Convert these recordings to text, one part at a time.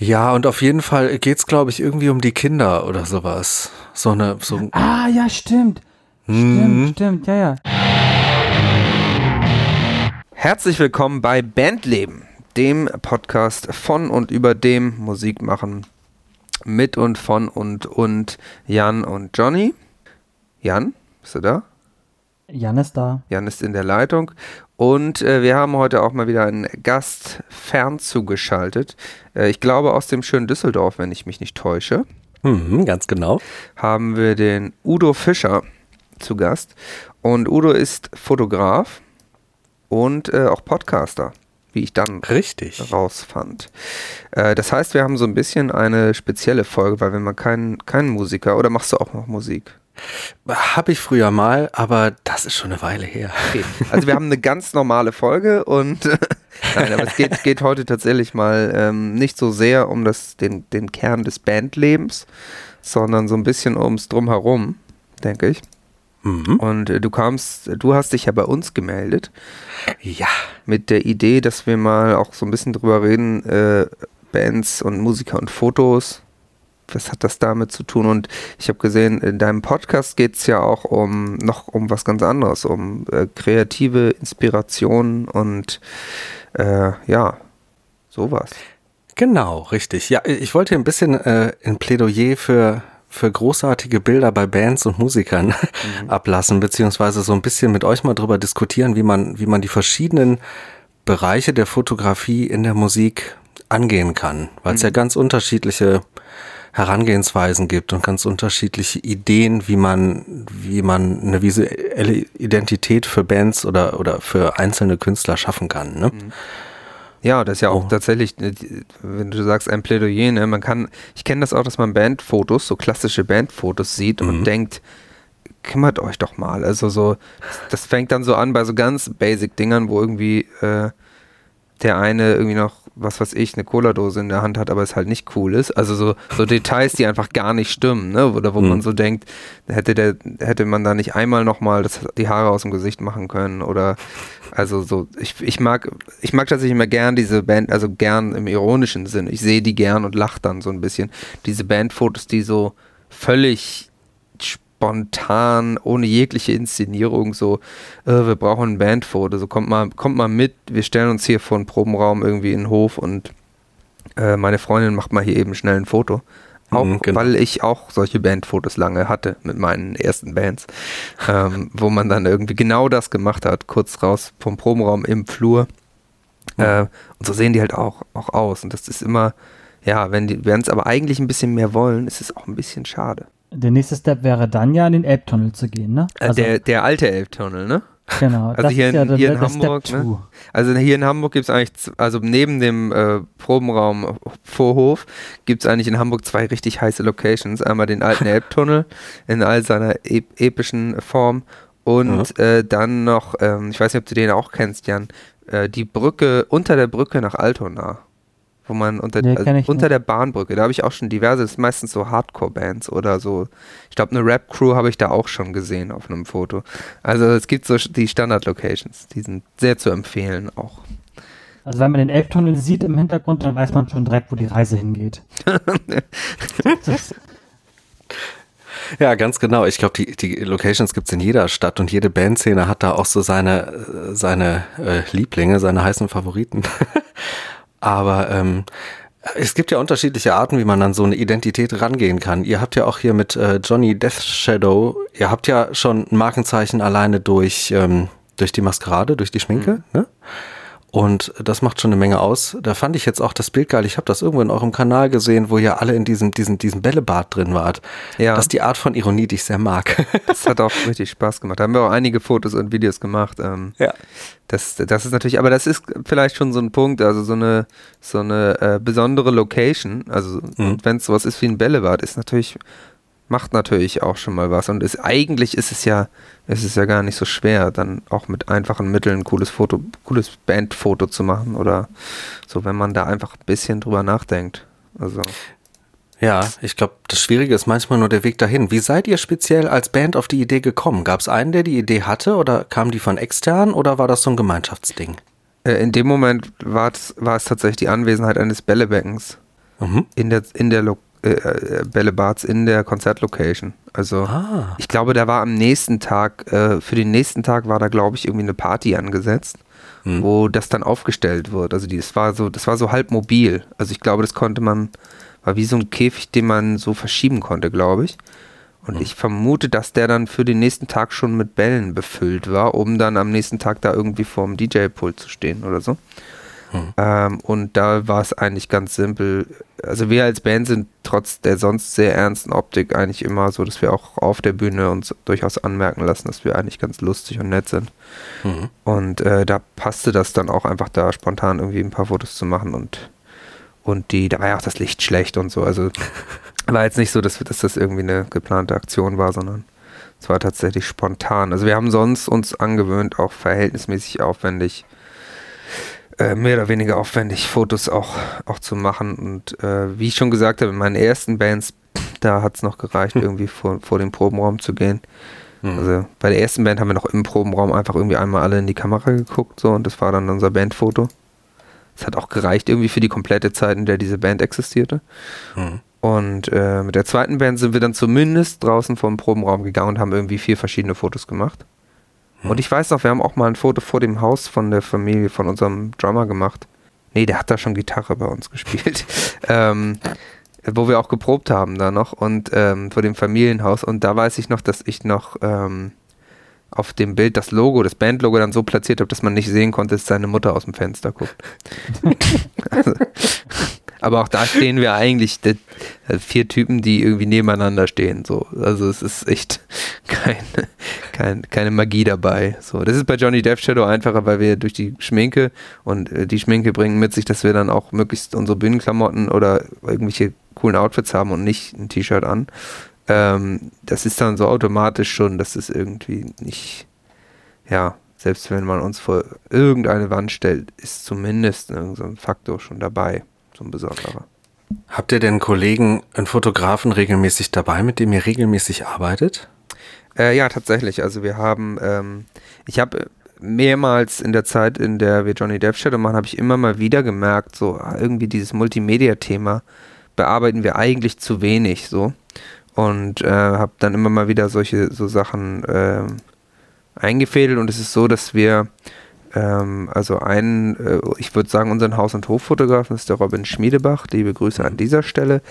Ja, und auf jeden Fall geht's, glaube ich, irgendwie um die Kinder oder sowas. So eine. So ah, ja, stimmt. Mhm. Stimmt, stimmt, ja, ja. Herzlich willkommen bei Bandleben, dem Podcast von und über dem Musikmachen mit und von und und Jan und Johnny. Jan, bist du da? Jan ist da. Jan ist in der Leitung. Und äh, wir haben heute auch mal wieder einen Gast fernzugeschaltet. Äh, ich glaube aus dem schönen Düsseldorf, wenn ich mich nicht täusche, Mhm, ganz genau. haben wir den Udo Fischer zu Gast. Und Udo ist Fotograf und äh, auch Podcaster, wie ich dann Richtig. rausfand. Äh, das heißt, wir haben so ein bisschen eine spezielle Folge, weil wenn man keinen keinen Musiker oder machst du auch noch Musik? Habe ich früher mal, aber das ist schon eine Weile her. Okay. Also wir haben eine ganz normale Folge und nein, aber es geht, geht heute tatsächlich mal ähm, nicht so sehr um das, den, den Kern des Bandlebens, sondern so ein bisschen ums Drumherum, denke ich. Mhm. Und äh, du kamst, du hast dich ja bei uns gemeldet Ja. mit der Idee, dass wir mal auch so ein bisschen drüber reden, äh, Bands und Musiker und Fotos. Was hat das damit zu tun? Und ich habe gesehen, in deinem Podcast geht es ja auch um noch um was ganz anderes, um äh, kreative Inspiration und äh, ja, sowas. Genau, richtig. Ja, ich wollte ein bisschen äh, ein Plädoyer für, für großartige Bilder bei Bands und Musikern ablassen, beziehungsweise so ein bisschen mit euch mal drüber diskutieren, wie man, wie man die verschiedenen Bereiche der Fotografie in der Musik angehen kann, weil es ja ganz unterschiedliche Herangehensweisen gibt und ganz unterschiedliche Ideen, wie man, wie man eine visuelle Identität für Bands oder, oder für einzelne Künstler schaffen kann. Ne? Ja, das ist ja auch Oh. tatsächlich, äh, wenn du sagst ein Plädoyer, ne, man kann, ich kenne das auch, dass man Bandfotos, so klassische Bandfotos sieht und denkt, kümmert euch doch mal. Also so, das, das fängt dann so an bei so ganz basic Dingern, wo irgendwie äh, der eine irgendwie noch, was weiß ich, eine Cola-Dose in der Hand hat, aber es halt nicht cool ist. Also so, so Details, die einfach gar nicht stimmen, ne? Oder wo Mhm. man so denkt, hätte der, hätte man da nicht einmal nochmal die Haare aus dem Gesicht machen können oder also so, ich, ich mag, ich mag tatsächlich immer gern diese Band, also gern im ironischen Sinn. Ich sehe die gern und lache dann so ein bisschen. Diese Bandfotos, die so völlig spontan, ohne jegliche Inszenierung, so, äh, wir brauchen ein Bandfoto, so kommt mal, kommt mal mit, wir stellen uns hier vor einen Probenraum irgendwie in den Hof und äh, meine Freundin macht mal hier eben schnell ein Foto. Auch Mhm, genau. weil ich auch solche Bandfotos lange hatte mit meinen ersten Bands, ähm, wo man dann irgendwie genau das gemacht hat, kurz raus vom Probenraum im Flur. Äh, und so sehen die halt auch, auch aus. Und das ist immer, ja, wenn die wenn es aber eigentlich ein bisschen mehr wollen, ist es auch ein bisschen schade. Der nächste Step wäre dann ja in den Elbtunnel zu gehen, ne? Äh, der, der alte Elbtunnel, ne? genau. also das hier ist ja in- der, hier in Hamburg, ne? Also hier in Hamburg gibt es eigentlich, also neben dem äh, Probenraum Vorhof gibt es eigentlich in Hamburg zwei richtig heiße Locations. Einmal den alten Elbtunnel in all seiner ep epischen Form und äh, dann noch, ähm, ich weiß nicht, ob du den auch kennst, Jan, äh, die Brücke, unter der Brücke nach Altona. Wo man unter, Nee, also unter nicht. der Bahnbrücke, da habe ich auch schon diverse, das ist meistens so Hardcore-Bands oder so. Ich glaube, eine Rap-Crew habe ich da auch schon gesehen auf einem Foto. Also es gibt so die Standard-Locations, die sind sehr zu empfehlen auch. Also wenn man den Elbtunnel sieht im Hintergrund, dann weiß man schon direkt, wo die Reise hingeht. Ja, ganz genau. Ich glaube, die, die Locations gibt's in jeder Stadt und jede Bandszene hat da auch so seine, äh, seine äh, Lieblinge, seine heißen Favoriten. Aber ähm, es gibt ja unterschiedliche Arten, wie man an so eine Identität rangehen kann. Ihr habt ja auch hier mit äh, Johnny Death Shadow, ihr habt ja schon ein Markenzeichen alleine durch, ähm, durch die Maskerade, durch die Schminke, ne? Und das macht schon eine Menge aus. Da fand ich jetzt auch das Bild geil. Ich habe das irgendwo in eurem Kanal gesehen, wo ihr alle in diesem, diesem, diesem Bällebad drin wart. Ja. Das ist die Art von Ironie, die ich sehr mag. Das hat auch richtig Spaß gemacht. Da haben wir auch einige Fotos und Videos gemacht. Ähm, ja. das, das ist natürlich, aber das ist vielleicht schon so ein Punkt, also so eine, so eine äh, besondere Location, also Mhm. wenn es sowas ist wie ein Bällebad, ist natürlich, macht natürlich auch schon mal was. Und ist, eigentlich ist es ja, ist es ja gar nicht so schwer, dann auch mit einfachen Mitteln ein cooles Foto, cooles Bandfoto zu machen oder so, wenn man da einfach ein bisschen drüber nachdenkt. Also. Ja, ich glaube, das Schwierige ist manchmal nur der Weg dahin. Wie seid ihr speziell als Band auf die Idee gekommen? Gab es einen, der die Idee hatte oder kam die von extern oder war das so ein Gemeinschaftsding? Äh, in dem Moment war es, tatsächlich die Anwesenheit eines Bällebeckens. mhm. in der, in der Lo äh, äh Bälle Barts in der Konzertlocation. Also ah. ich glaube, da war am nächsten Tag, äh, für den nächsten Tag war da, glaube ich, irgendwie eine Party angesetzt, mhm. wo das dann aufgestellt wird. Also die, das war so, das war so halb mobil. Also ich glaube, das konnte man, war wie so ein Käfig, den man so verschieben konnte, glaube ich. Und mhm. ich vermute, dass der dann für den nächsten Tag schon mit Bällen befüllt war, um dann am nächsten Tag da irgendwie vorm DJ-Pult zu stehen oder so. Mhm. Ähm, und da war es eigentlich ganz simpel. Also wir als Band sind trotz der sonst sehr ernsten Optik eigentlich immer so, dass wir auch auf der Bühne uns durchaus anmerken lassen, dass wir eigentlich ganz lustig und nett sind. Mhm. Und äh, da passte das dann auch einfach da spontan irgendwie ein paar Fotos zu machen und und die, da war ja auch das Licht schlecht und so. Also war jetzt nicht so, dass, dass das irgendwie eine geplante Aktion war, sondern es war tatsächlich spontan. Also wir haben sonst uns angewöhnt, auch verhältnismäßig aufwendig äh, mehr oder weniger aufwendig, Fotos auch, auch zu machen. Und äh, wie ich schon gesagt habe, in meinen ersten Bands, da hat es noch gereicht, hm. irgendwie vor, vor den Probenraum zu gehen. Mhm. Also bei der ersten Band haben wir noch im Probenraum einfach irgendwie einmal alle in die Kamera geguckt so und das war dann unser Bandfoto. Es hat auch gereicht irgendwie für die komplette Zeit, in der diese Band existierte. Mhm. Und äh, mit der zweiten Band sind wir dann zumindest draußen vom Probenraum gegangen und haben irgendwie vier verschiedene Fotos gemacht. Und ich weiß noch, wir haben auch mal ein Foto vor dem Haus von der Familie, von unserem Drummer gemacht. Nee, der hat da schon Gitarre bei uns gespielt. ähm, wo wir auch geprobt haben da noch und ähm, vor dem Familienhaus. Und da weiß ich noch, dass ich noch ähm, auf dem Bild das Logo, das Bandlogo dann so platziert habe, dass man nicht sehen konnte, dass seine Mutter aus dem Fenster guckt. also, aber auch da stehen wir eigentlich äh, vier Typen, die irgendwie nebeneinander stehen. So. Also es ist echt kein, kein, keine Magie dabei. So. Das ist bei Johnny Death Shadow einfacher, weil wir durch die Schminke und äh, die Schminke bringen mit sich, dass wir dann auch möglichst unsere Bühnenklamotten oder irgendwelche coolen Outfits haben und nicht ein T-Shirt an. Ähm, das ist dann so automatisch schon, dass es irgendwie nicht, ja, selbst wenn man uns vor irgendeine Wand stellt, ist zumindest irgendein Faktor schon dabei so ein besonderer. Habt ihr denn Kollegen, einen Fotografen regelmäßig dabei, mit dem ihr regelmäßig arbeitet? Äh, ja, tatsächlich. Also wir haben, ähm, ich habe mehrmals in der Zeit, in der wir Johnny Depp Shadow machen, habe ich immer mal wieder gemerkt, so ah, irgendwie dieses Multimedia-Thema bearbeiten wir eigentlich zu wenig so und äh, habe dann immer mal wieder solche so Sachen äh, eingefädelt und es ist so, dass wir ähm, also einen, äh, ich würde sagen, unseren Haus- und Hoffotografen ist der Robin Schmiedebach. Liebe Grüße an dieser Stelle.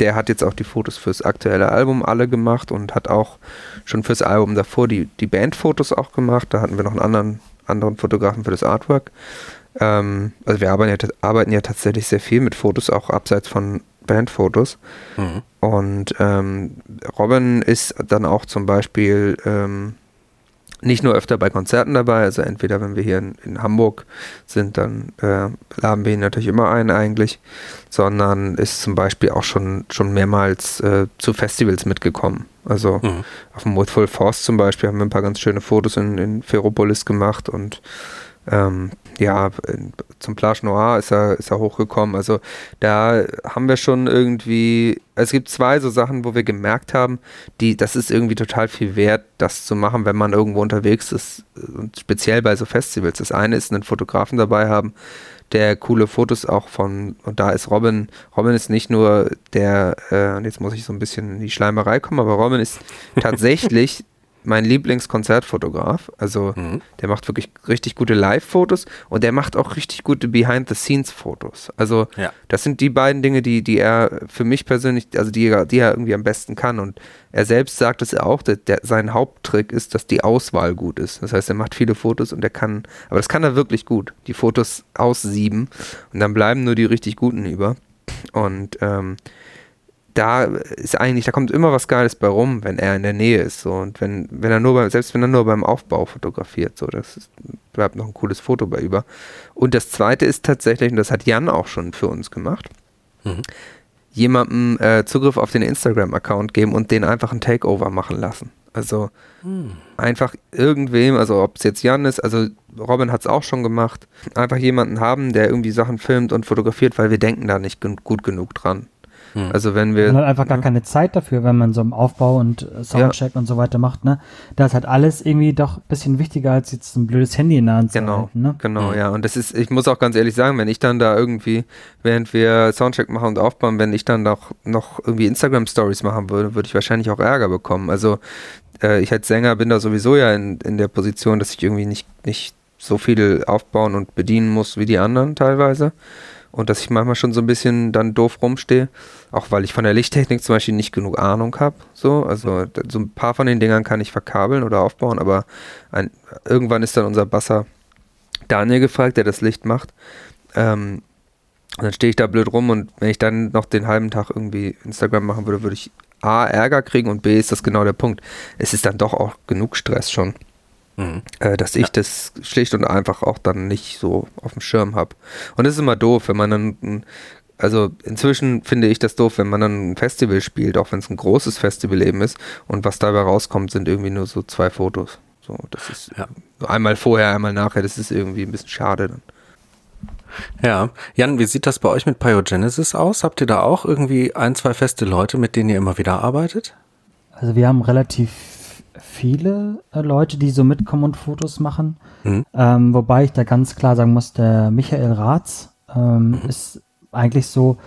Der hat jetzt auch die Fotos fürs aktuelle Album alle gemacht und hat auch schon fürs Album davor die, die Bandfotos auch gemacht. Da hatten wir noch einen anderen, anderen Fotografen für das Artwork. Ähm, also wir arbeiten ja, arbeiten ja tatsächlich sehr viel mit Fotos, auch abseits von Bandfotos. Mhm. Und ähm, Robin ist dann auch zum Beispiel ähm, nicht nur öfter bei Konzerten dabei, also entweder wenn wir hier in, in Hamburg sind, dann äh, laden wir ihn natürlich immer ein eigentlich, sondern ist zum Beispiel auch schon, schon mehrmals äh, zu Festivals mitgekommen. Also mhm. auf dem With Full Force zum Beispiel haben wir ein paar ganz schöne Fotos in, in Ferropolis gemacht und ähm, ja, zum Plage Noir ist er, ist er hochgekommen. Also da haben wir schon irgendwie, es gibt zwei so Sachen, wo wir gemerkt haben, die, das ist irgendwie total viel wert, das zu machen, wenn man irgendwo unterwegs ist und speziell bei so Festivals. Das eine ist, einen Fotografen dabei haben, der coole Fotos auch von, und da ist Robin, Robin ist nicht nur der, äh, jetzt muss ich so ein bisschen in die Schleimerei kommen, aber Robin ist tatsächlich mein Lieblingskonzertfotograf. Also mhm. der macht wirklich richtig gute Live-Fotos und der macht auch richtig gute Behind-the-Scenes-Fotos. Also ja. das sind die beiden Dinge, die, die er für mich persönlich, also die, die er irgendwie am besten kann. Und er selbst sagt es auch, der, der, sein Haupttrick ist, dass die Auswahl gut ist. Das heißt, er macht viele Fotos und er kann, aber das kann er wirklich gut, die Fotos aussieben und dann bleiben nur die richtig guten über. Und ähm, da ist eigentlich, da kommt immer was Geiles bei rum, wenn er in der Nähe ist. So. Und wenn, wenn er nur beim, selbst wenn er nur beim Aufbau fotografiert, so, das ist, bleibt noch ein cooles Foto bei über. Und das zweite ist tatsächlich, und das hat Jan auch schon für uns gemacht, mhm. jemandem äh, Zugriff auf den Instagram-Account geben und den einfach ein Takeover machen lassen. Also mhm. einfach irgendwem, also ob es jetzt Jan ist, also Robin hat es auch schon gemacht, einfach jemanden haben, der irgendwie Sachen filmt und fotografiert, weil wir denken da nicht gut genug dran. Hm. Also wenn wir. Man hat einfach gar ja. keine Zeit dafür, wenn man so im Aufbau und äh, Soundcheck ja. und so weiter macht, ne? Da ist halt alles irgendwie doch ein bisschen wichtiger, als jetzt ein blödes Handy in der Hand genau, zu halten, ne? Genau, ja. Und das ist, ich muss auch ganz ehrlich sagen, wenn ich dann da irgendwie, während wir Soundcheck machen und aufbauen, wenn ich dann noch, noch irgendwie Instagram-Stories machen würde, würde ich wahrscheinlich auch Ärger bekommen. Also äh, ich als Sänger bin da sowieso ja in, in der Position, dass ich irgendwie nicht, nicht so viel aufbauen und bedienen muss wie die anderen teilweise und dass ich manchmal schon so ein bisschen dann doof rumstehe, auch weil ich von der Lichttechnik zum Beispiel nicht genug Ahnung habe. So, also so ein paar von den Dingern kann ich verkabeln oder aufbauen, aber ein, irgendwann ist dann unser Basser Daniel gefragt, der das Licht macht. Ähm, und dann stehe ich da blöd rum und wenn ich dann noch den halben Tag irgendwie Instagram machen würde, würde ich A, Ärger kriegen und B, ist das genau der Punkt. Es ist dann doch auch genug Stress schon. Mhm. Äh, dass ich ja. das schlicht und einfach auch dann nicht so auf dem Schirm habe. Und das ist immer doof, wenn man dann, also inzwischen finde ich das doof, wenn man dann ein Festival spielt, auch wenn es ein großes Festival eben ist und was dabei rauskommt, sind irgendwie nur so zwei Fotos. So, das ist ja. einmal vorher, einmal nachher, das ist irgendwie ein bisschen schade dann. Ja, Jan, wie sieht das bei euch mit Pyogenesis aus? Habt ihr da auch irgendwie ein, zwei feste Leute, mit denen ihr immer wieder arbeitet? Also wir haben relativ viele äh, Leute, die so mitkommen und Fotos machen. Mhm. Ähm, wobei ich da ganz klar sagen muss, der Michael Ratz ähm, mhm. ist eigentlich so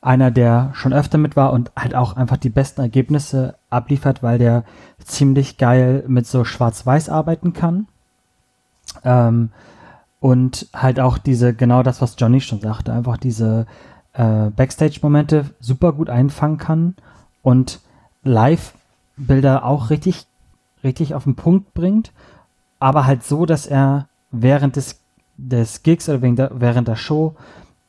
einer, der schon öfter mit war und halt auch einfach die besten Ergebnisse abliefert, weil der ziemlich geil mit so Schwarz-Weiß arbeiten kann. Ähm, und halt auch diese, genau das, was Johnny schon sagte, einfach diese äh, Backstage-Momente super gut einfangen kann und Live-Bilder auch richtig richtig auf den Punkt bringt, aber halt so, dass er während des, des Gigs oder der, während der Show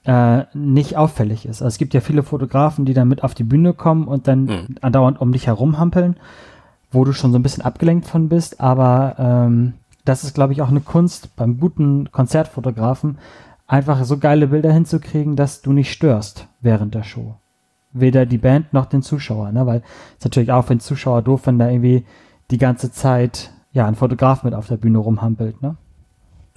äh, nicht auffällig ist. Also es gibt ja viele Fotografen, die dann mit auf die Bühne kommen und dann mhm. andauernd um dich herumhampeln, wo du schon so ein bisschen abgelenkt von bist, aber ähm, das ist, glaube ich, auch eine Kunst beim guten Konzertfotografen, einfach so geile Bilder hinzukriegen, dass du nicht störst während der Show. Weder die Band noch den Zuschauer, ne? Weil es natürlich auch für den Zuschauer doof, wenn da irgendwie die ganze Zeit ja ein Fotograf mit auf der Bühne rumhampelt, ne?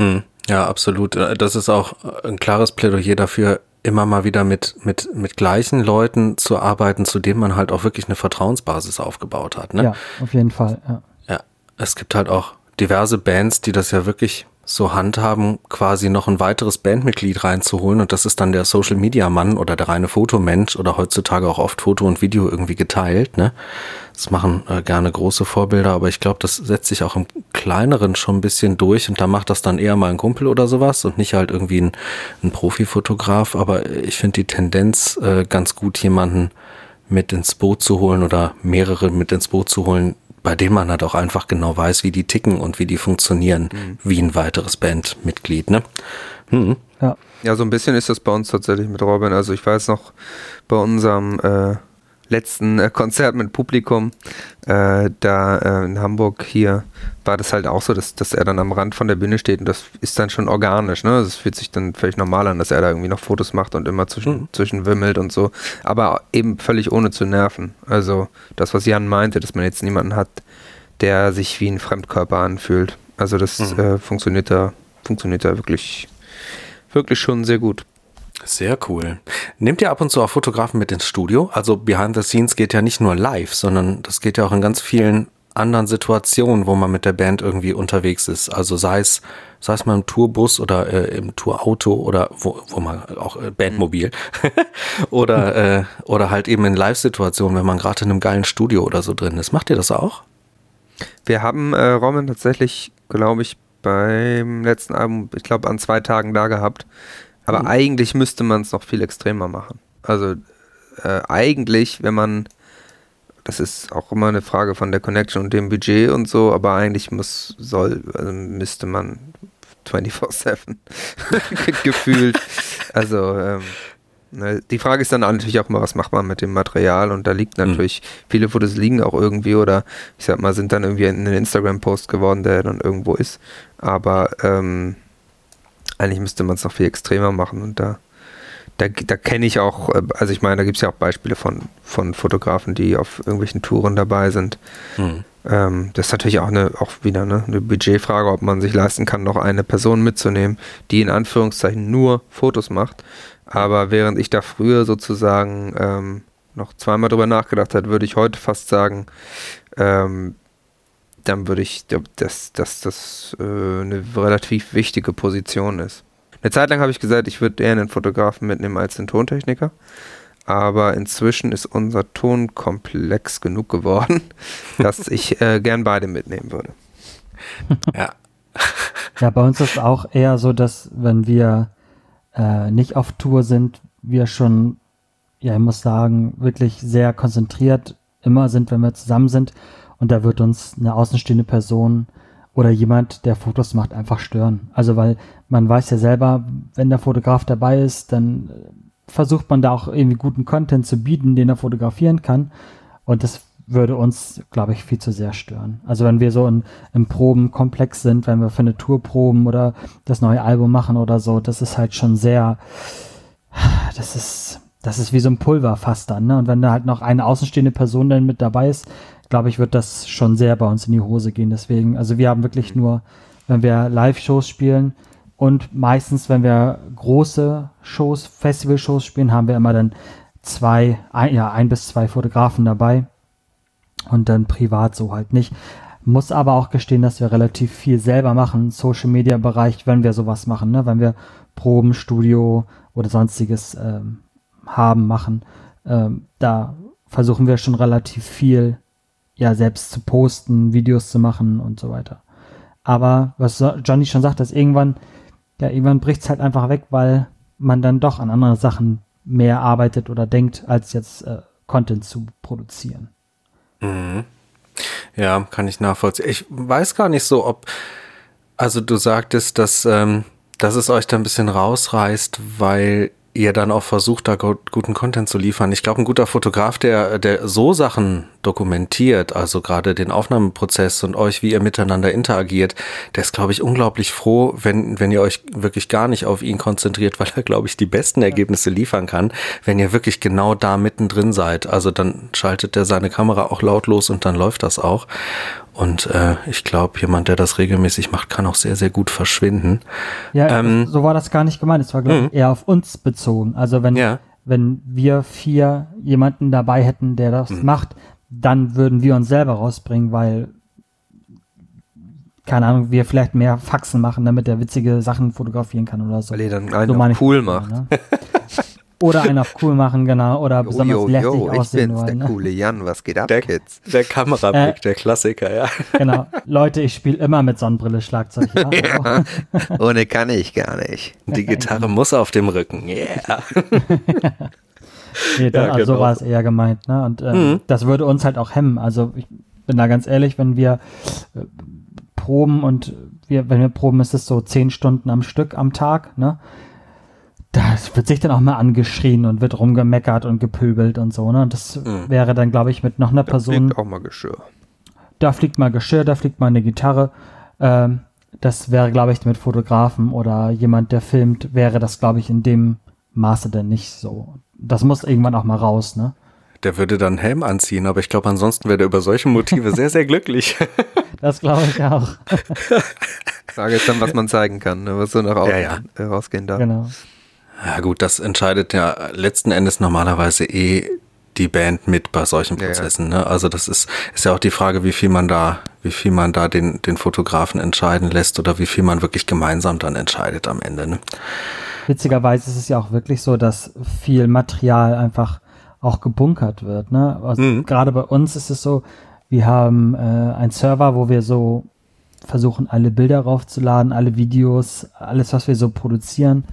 Hm, ja, absolut. Äh, das ist auch ein klares Plädoyer dafür, immer mal wieder mit, mit, mit gleichen Leuten zu arbeiten, zu denen man halt auch wirklich eine Vertrauensbasis aufgebaut hat. Ne? Ja, auf jeden Fall, ja. Ja, es gibt halt auch diverse Bands, die das ja wirklich so handhaben, quasi noch ein weiteres Bandmitglied reinzuholen und das ist dann der Social Media Mann oder der reine Fotomensch oder heutzutage auch oft Foto und Video irgendwie geteilt, ne? Das machen äh, gerne große Vorbilder, aber ich glaube, das setzt sich auch im kleineren schon ein bisschen durch und da macht das dann eher mal ein Kumpel oder sowas und nicht halt irgendwie ein, ein Profifotograf, aber ich finde die Tendenz äh, ganz gut, jemanden mit ins Boot zu holen oder mehrere mit ins Boot zu holen, bei denen man halt auch einfach genau weiß, wie die ticken und wie die funktionieren, mhm. wie ein weiteres Bandmitglied, ne? Mhm. Ja. ja, so ein bisschen ist das bei uns tatsächlich mit Robin. Also ich weiß noch, bei unserem äh, letzten äh, Konzert mit Publikum, äh, da äh, in Hamburg hier, war das halt auch so, dass, dass er dann am Rand von der Bühne steht und das ist dann schon organisch, ne? Das fühlt sich dann völlig normal an, dass er da irgendwie noch Fotos macht und immer zwischen, mhm. zwischen wimmelt und so. Aber eben völlig ohne zu nerven. Also das, was Jan meinte, dass man jetzt niemanden hat, der sich wie ein Fremdkörper anfühlt. Also das mhm. äh, funktioniert da, funktioniert da wirklich, wirklich schon sehr gut. Sehr cool. Nehmt ihr ab und zu auch Fotografen mit ins Studio? Also Behind the Scenes geht ja nicht nur live, sondern das geht ja auch in ganz vielen anderen Situationen, wo man mit der Band irgendwie unterwegs ist. Also sei es, sei es mal im Tourbus oder äh, im Tourauto oder wo, wo man auch äh, Bandmobil oder äh, oder halt eben in Live-Situationen, wenn man gerade in einem geilen Studio oder so drin ist. Macht ihr das auch? Wir haben äh, Roman tatsächlich, glaube ich, beim letzten Album, ich glaube, an zwei Tagen da gehabt. Aber mhm. eigentlich müsste man es noch viel extremer machen. Also äh, eigentlich, wenn man, das ist auch immer eine Frage von der Connection und dem Budget und so, aber eigentlich muss, soll, also müsste man 24-7 gefühlt. Also ähm, ne, die Frage ist dann natürlich auch immer, was macht man mit dem Material und da liegt mhm. natürlich, mhm. viele Fotos liegen auch irgendwie oder ich sag mal, sind dann irgendwie in einen Instagram-Post geworden, der dann irgendwo ist. Aber ähm, eigentlich müsste man es noch viel extremer machen und da, da, da kenne ich auch, äh, also ich meine, da gibt es ja auch Beispiele von, von Fotografen, die auf irgendwelchen Touren dabei sind. Mhm. Ähm, das ist natürlich auch eine, auch wieder eine, eine, Budgetfrage, ob man sich leisten kann, noch eine Person mitzunehmen, die in Anführungszeichen nur Fotos macht. Aber während ich da früher sozusagen ähm, noch zweimal drüber nachgedacht hat, würde ich heute fast sagen, ähm, dann würde ich, dass, dass das äh, eine relativ wichtige Position ist. Eine Zeit lang habe ich gesagt, ich würde eher einen Fotografen mitnehmen als einen Tontechniker. Aber inzwischen ist unser Ton komplex genug geworden, dass ich äh, gern beide mitnehmen würde. Ja. ja, bei uns ist es auch eher so, dass wenn wir äh, nicht auf Tour sind, wir schon, ja, ich muss sagen, wirklich sehr konzentriert immer sind, wenn wir zusammen sind. Und da wird uns eine außenstehende Person oder jemand, der Fotos macht, einfach stören. Also weil man weiß ja selber, wenn der Fotograf dabei ist, dann versucht man da auch irgendwie guten Content zu bieten, den er fotografieren kann. Und das würde uns, glaube ich, viel zu sehr stören. Also wenn wir so in, im Probenkomplex sind, wenn wir für eine Tour proben oder das neue Album machen oder so, das ist halt schon sehr, das ist, das ist wie so ein Pulverfass dann, ne? Und wenn da halt noch eine außenstehende Person dann mit dabei ist, glaube ich, wird das schon sehr bei uns in die Hose gehen. Deswegen, also wir haben wirklich nur, wenn wir Live-Shows spielen, und meistens, wenn wir große Shows, Festival-Shows spielen, haben wir immer dann zwei, ein, ja, ein bis zwei Fotografen dabei. Und dann privat so halt nicht. Muss aber auch gestehen, dass wir relativ viel selber machen, Social Media Bereich, wenn wir sowas machen, ne? wenn wir Proben, Studio oder sonstiges ähm, haben, machen. Ähm, da versuchen wir schon relativ viel ja selbst zu posten, Videos zu machen und so weiter. Aber was Johnny schon sagt, dass irgendwann ja, irgendwann bricht es halt einfach weg, weil man dann doch an anderen Sachen mehr arbeitet oder denkt, als jetzt äh, Content zu produzieren. Mhm. Ja, kann ich nachvollziehen. Ich weiß gar nicht so, ob, also du sagtest, dass, ähm, dass es euch da ein bisschen rausreißt, weil ihr dann auch versucht, da guten Content zu liefern. Ich glaube, ein guter Fotograf, der, der so Sachen dokumentiert, also gerade den Aufnahmeprozess und euch, wie ihr miteinander interagiert, der ist, glaube ich, unglaublich froh, wenn, wenn ihr euch wirklich gar nicht auf ihn konzentriert, weil er, glaube ich, die besten Ergebnisse liefern kann, wenn ihr wirklich genau da mittendrin seid. Also dann schaltet er seine Kamera auch lautlos und dann läuft das auch. Und äh, ich glaube, jemand, der das regelmäßig macht, kann auch sehr, sehr gut verschwinden. Ja, ähm, so war das gar nicht gemeint. Es war, glaube ich, mhm. eher auf uns bezogen. Also wenn, ja. wenn wir vier jemanden dabei hätten, der das mhm. macht, dann würden wir uns selber rausbringen, weil keine Ahnung, wir vielleicht mehr Faxen machen, damit er witzige Sachen fotografieren kann oder so. Weil ihr dann einen so cool macht. Ne? Oder einen auf cool machen, genau. Oder besonders jo, lässig jo, aussehen ich bin's, der ne? coole Jan, was geht ab, der, Kids? Der Kamerablick, äh, der Klassiker, ja. Genau. Leute, ich spiele immer mit Sonnenbrille Schlagzeug. Ja? ja. Ohne kann ich gar nicht. Die Gitarre muss auf dem Rücken, yeah. nee, dann, ja, also genau. so war es eher gemeint. Ne? Und äh, mhm. das würde uns halt auch hemmen. Also ich bin da ganz ehrlich, wenn wir äh, proben und wir, wenn wir proben, ist es so zehn Stunden am Stück am Tag, ne? Das wird sich dann auch mal angeschrien und wird rumgemeckert und gepöbelt und so, ne? Und das mhm. wäre dann, glaube ich, mit noch einer da Person. Da fliegt auch mal Geschirr. Da fliegt mal Geschirr, da fliegt mal eine Gitarre. Ähm, das wäre, glaube ich, mit Fotografen oder jemand, der filmt, wäre das, glaube ich, in dem Maße denn nicht so. Das muss irgendwann auch mal raus, ne? Der würde dann einen Helm anziehen, aber ich glaube, ansonsten wäre der über solche Motive sehr, sehr glücklich. das glaube ich auch. Frage ist dann, was man zeigen kann, ne? was so nach außen ja, ja. rausgehen darf. Genau. Ja gut, das entscheidet ja letzten Endes normalerweise eh die Band mit bei solchen Prozessen. Ja, ja. Ne? Also das ist, ist ja auch die Frage, wie viel man da, wie viel man da den, den Fotografen entscheiden lässt oder wie viel man wirklich gemeinsam dann entscheidet am Ende. Ne? Witzigerweise ist es ja auch wirklich so, dass viel Material einfach auch gebunkert wird. Ne? Also mhm. Gerade bei uns ist es so, wir haben äh, einen Server, wo wir so versuchen, alle Bilder raufzuladen, alle Videos, alles, was wir so produzieren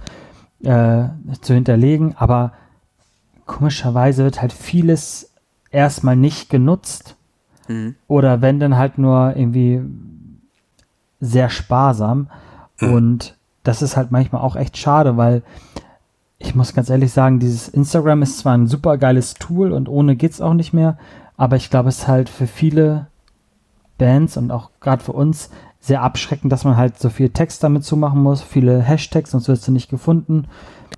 äh, zu hinterlegen, aber komischerweise wird halt vieles erstmal nicht genutzt. Mhm. Oder wenn dann halt nur irgendwie sehr sparsam. Mhm. Und das ist halt manchmal auch echt schade, weil ich muss ganz ehrlich sagen, dieses Instagram ist zwar ein super geiles Tool und ohne geht's auch nicht mehr, aber ich glaube, es ist halt für viele Bands und auch gerade für uns sehr abschreckend, dass man halt so viel Text damit zumachen muss, viele Hashtags, sonst wirst du nicht gefunden.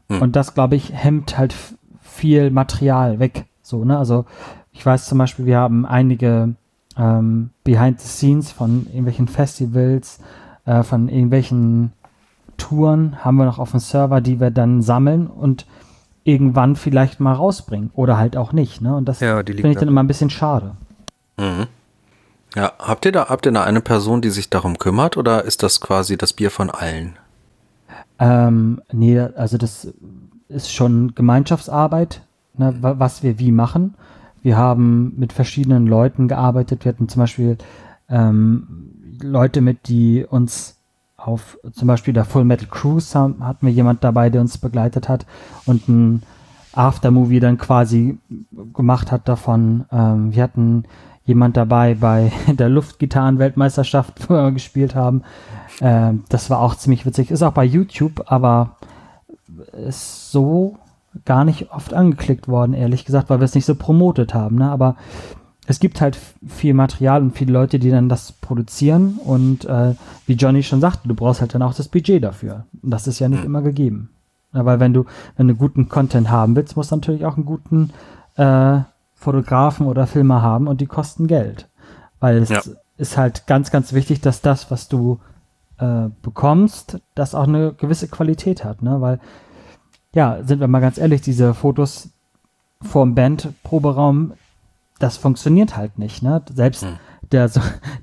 Hm. Und das, glaube ich, hemmt halt viel Material weg. So, ne? Also ich weiß zum Beispiel, wir haben einige ähm, Behind the Scenes von irgendwelchen Festivals, äh, von irgendwelchen Touren haben wir noch auf dem Server, die wir dann sammeln und irgendwann vielleicht mal rausbringen oder halt auch nicht. Ne? Und das Ja, finde ich dann da. immer ein bisschen schade. Mhm. Ja, habt ihr da, habt ihr da eine Person, die sich darum kümmert oder ist das quasi das Bier von allen? Ähm, nee, also das ist schon Gemeinschaftsarbeit, ne, wa- was wir wie machen. Wir haben mit verschiedenen Leuten gearbeitet. Wir hatten zum Beispiel ähm, Leute mit, die uns auf zum Beispiel der Full Metal Cruise haben, hatten wir jemand dabei, der uns begleitet hat und ein Aftermovie dann quasi gemacht hat davon. Ähm, wir hatten jemand dabei bei der Luftgitarrenweltmeisterschaft, wo wir gespielt haben. Ähm, das war auch ziemlich witzig. Ist auch bei YouTube, aber ist so gar nicht oft angeklickt worden, ehrlich gesagt, weil wir es nicht so promotet haben. Ne? Aber es gibt halt viel Material und viele Leute, die dann das produzieren. Und äh, wie Johnny schon sagte, du brauchst halt dann auch das Budget dafür. Und das ist ja nicht immer gegeben. Ja, weil wenn du, wenn du guten Content haben willst, musst du natürlich auch einen guten äh, Fotografen oder Filmer haben und die kosten Geld. Weil es Ja. ist halt ganz, ganz wichtig, dass das, was du äh, bekommst, das auch eine gewisse Qualität hat, ne? Weil, ja, sind wir mal ganz ehrlich, diese Fotos vorm Bandproberaum, das funktioniert halt nicht, ne? Selbst Hm. der,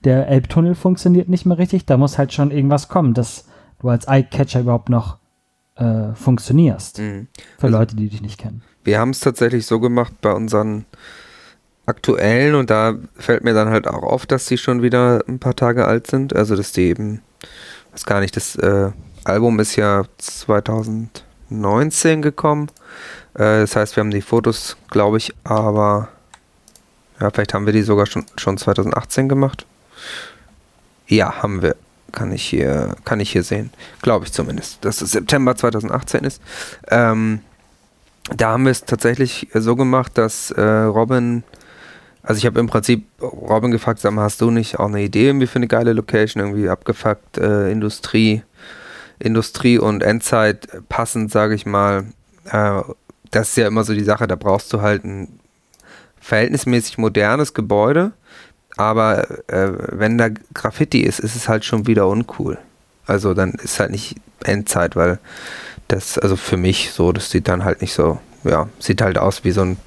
der Elbtunnel funktioniert nicht mehr richtig, da muss halt schon irgendwas kommen, dass du als Eyecatcher überhaupt noch äh, funktionierst. Mhm. Für Also- Leute, die dich nicht kennen. Wir haben es tatsächlich so gemacht bei unseren aktuellen und da fällt mir dann halt auch auf, dass die schon wieder ein paar Tage alt sind. Also dass die eben, weiß gar nicht, das äh, Album ist ja 2019 gekommen. Äh, das heißt, wir haben die Fotos, glaube ich, aber ja, vielleicht haben wir die sogar schon, schon 2018 gemacht. Ja, haben wir. Kann ich hier, kann ich hier sehen. Glaube ich zumindest, dass es September 2018 ist. Ähm, da haben wir es tatsächlich so gemacht, dass äh, Robin, also ich habe im Prinzip Robin gefragt, sag mal, hast du nicht auch eine Idee irgendwie für eine geile Location, irgendwie abgefuckt, äh, Industrie, Industrie und Endzeit passend, sage ich mal. Äh, das ist ja immer so die Sache, da brauchst du halt ein verhältnismäßig modernes Gebäude, aber äh, wenn da Graffiti ist, ist es halt schon wieder uncool. Also dann ist halt nicht Endzeit, weil das, also für mich so, das sieht dann halt nicht so, ja, sieht halt aus wie so ein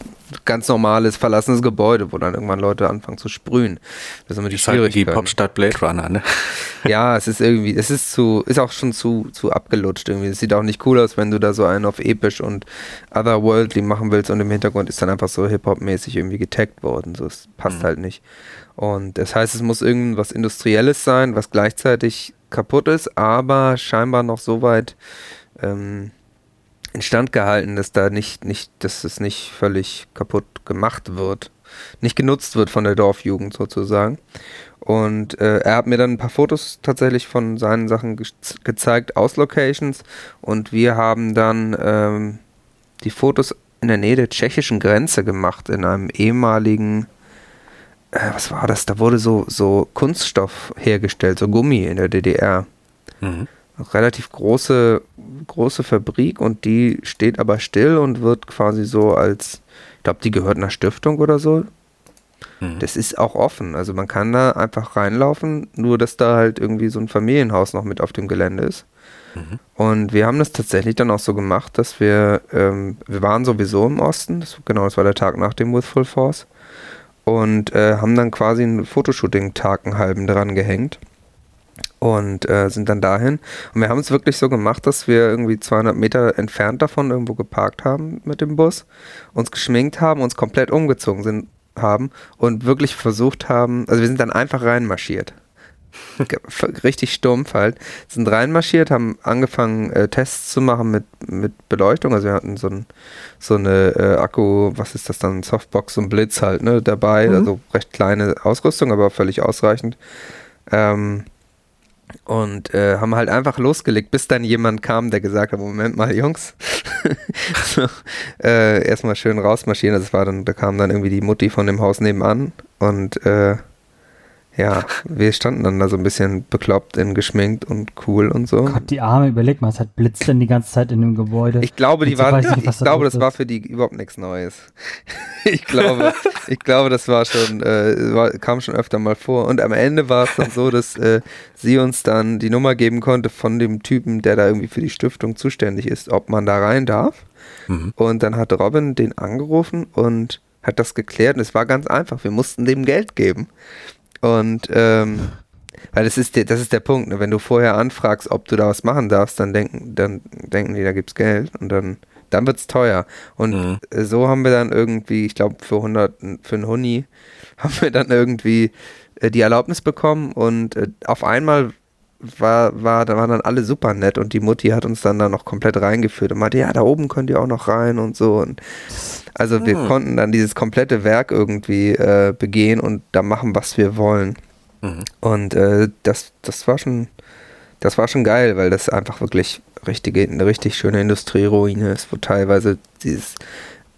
ganz normales verlassenes Gebäude, wo dann irgendwann Leute anfangen zu sprühen. Das ist immer die ist halt Schwierigkeit. Popstadt Blade Runner, ne? Ja, es ist irgendwie, es ist zu, ist auch schon zu, zu abgelutscht irgendwie. Es sieht auch nicht cool aus, wenn du da so einen auf episch und otherworldly machen willst und im Hintergrund ist dann einfach so Hip-Hop-mäßig irgendwie getaggt worden. So, es passt Mhm. halt nicht. Und das heißt, es muss irgendwas Industrielles sein, was gleichzeitig kaputt ist, aber scheinbar noch so weit ähm, instand gehalten, dass da nicht, nicht, dass es nicht völlig kaputt gemacht wird. Nicht genutzt wird von der Dorfjugend sozusagen. Und äh, er hat mir dann ein paar Fotos tatsächlich von seinen Sachen ge gezeigt aus Locations und wir haben dann ähm, die Fotos in der Nähe der tschechischen Grenze gemacht, in einem ehemaligen, äh, was war das? Da wurde so, so Kunststoff hergestellt, so Gummi in der DDR. Mhm. Relativ große, große Fabrik und die steht aber still und wird quasi so als, ich glaube, die gehört einer Stiftung oder so. Mhm. Das ist auch offen. Also man kann da einfach reinlaufen, nur dass da halt irgendwie so ein Familienhaus noch mit auf dem Gelände ist. Mhm. Und wir haben das tatsächlich dann auch so gemacht, dass wir, ähm, wir waren sowieso im Osten, das, genau, das war der Tag nach dem With Full Force, und äh, haben dann quasi einen Fotoshooting-Tag einen halben dran gehängt und äh, sind dann dahin. Und wir haben es wirklich so gemacht, dass wir irgendwie 200 Meter entfernt davon irgendwo geparkt haben mit dem Bus, uns geschminkt haben, uns komplett umgezogen sind haben und wirklich versucht haben, also wir sind dann einfach reinmarschiert. Richtig stumpf halt. Sind reinmarschiert, haben angefangen äh, Tests zu machen mit, mit Beleuchtung. Also wir hatten so, ein, so eine äh, Akku, was ist das dann, Softbox und Blitz halt, ne, dabei. Mhm. Also recht kleine Ausrüstung, aber völlig ausreichend. Ähm, und äh, haben halt einfach losgelegt, bis dann jemand kam, der gesagt hat, Moment mal, Jungs, so, äh, erstmal schön rausmarschieren. Das war dann, da kam dann irgendwie die Mutti von dem Haus nebenan und äh, ja, wir standen dann da so ein bisschen bekloppt in geschminkt und cool und so. Gott, die Arme, überleg mal, es hat blitzt denn die ganze Zeit in dem Gebäude. Ich glaube, die waren, ich nicht, ich glaube, das war ist. für die überhaupt nichts Neues. ich glaube, ich glaube, das war schon, äh, war, kam schon öfter mal vor. Und am Ende war es dann so, dass äh, sie uns dann die Nummer geben konnte von dem Typen, der da irgendwie für die Stiftung zuständig ist, ob man da rein darf. Mhm. Und dann hat Robin den angerufen und hat das geklärt. Und es war ganz einfach. Wir mussten dem Geld geben. Und ähm, weil das ist der, das ist der Punkt, ne? wenn du vorher anfragst, ob du da was machen darfst, dann denken, dann denken die, da gibt's Geld und dann, dann wird's teuer. Und mhm. so haben wir dann irgendwie, ich glaube für 100, für einen Huni, haben wir dann irgendwie äh, die Erlaubnis bekommen und äh, auf einmal war, war, da waren dann alle super nett und die Mutti hat uns dann da noch komplett reingeführt und meinte, ja, da oben könnt ihr auch noch rein und so. Und also wir mhm. konnten dann dieses komplette Werk irgendwie äh, begehen und da machen, was wir wollen. Mhm. Und äh, das, das war schon, das war schon geil, weil das einfach wirklich richtige, eine richtig schöne Industrieruine ist, wo teilweise dieses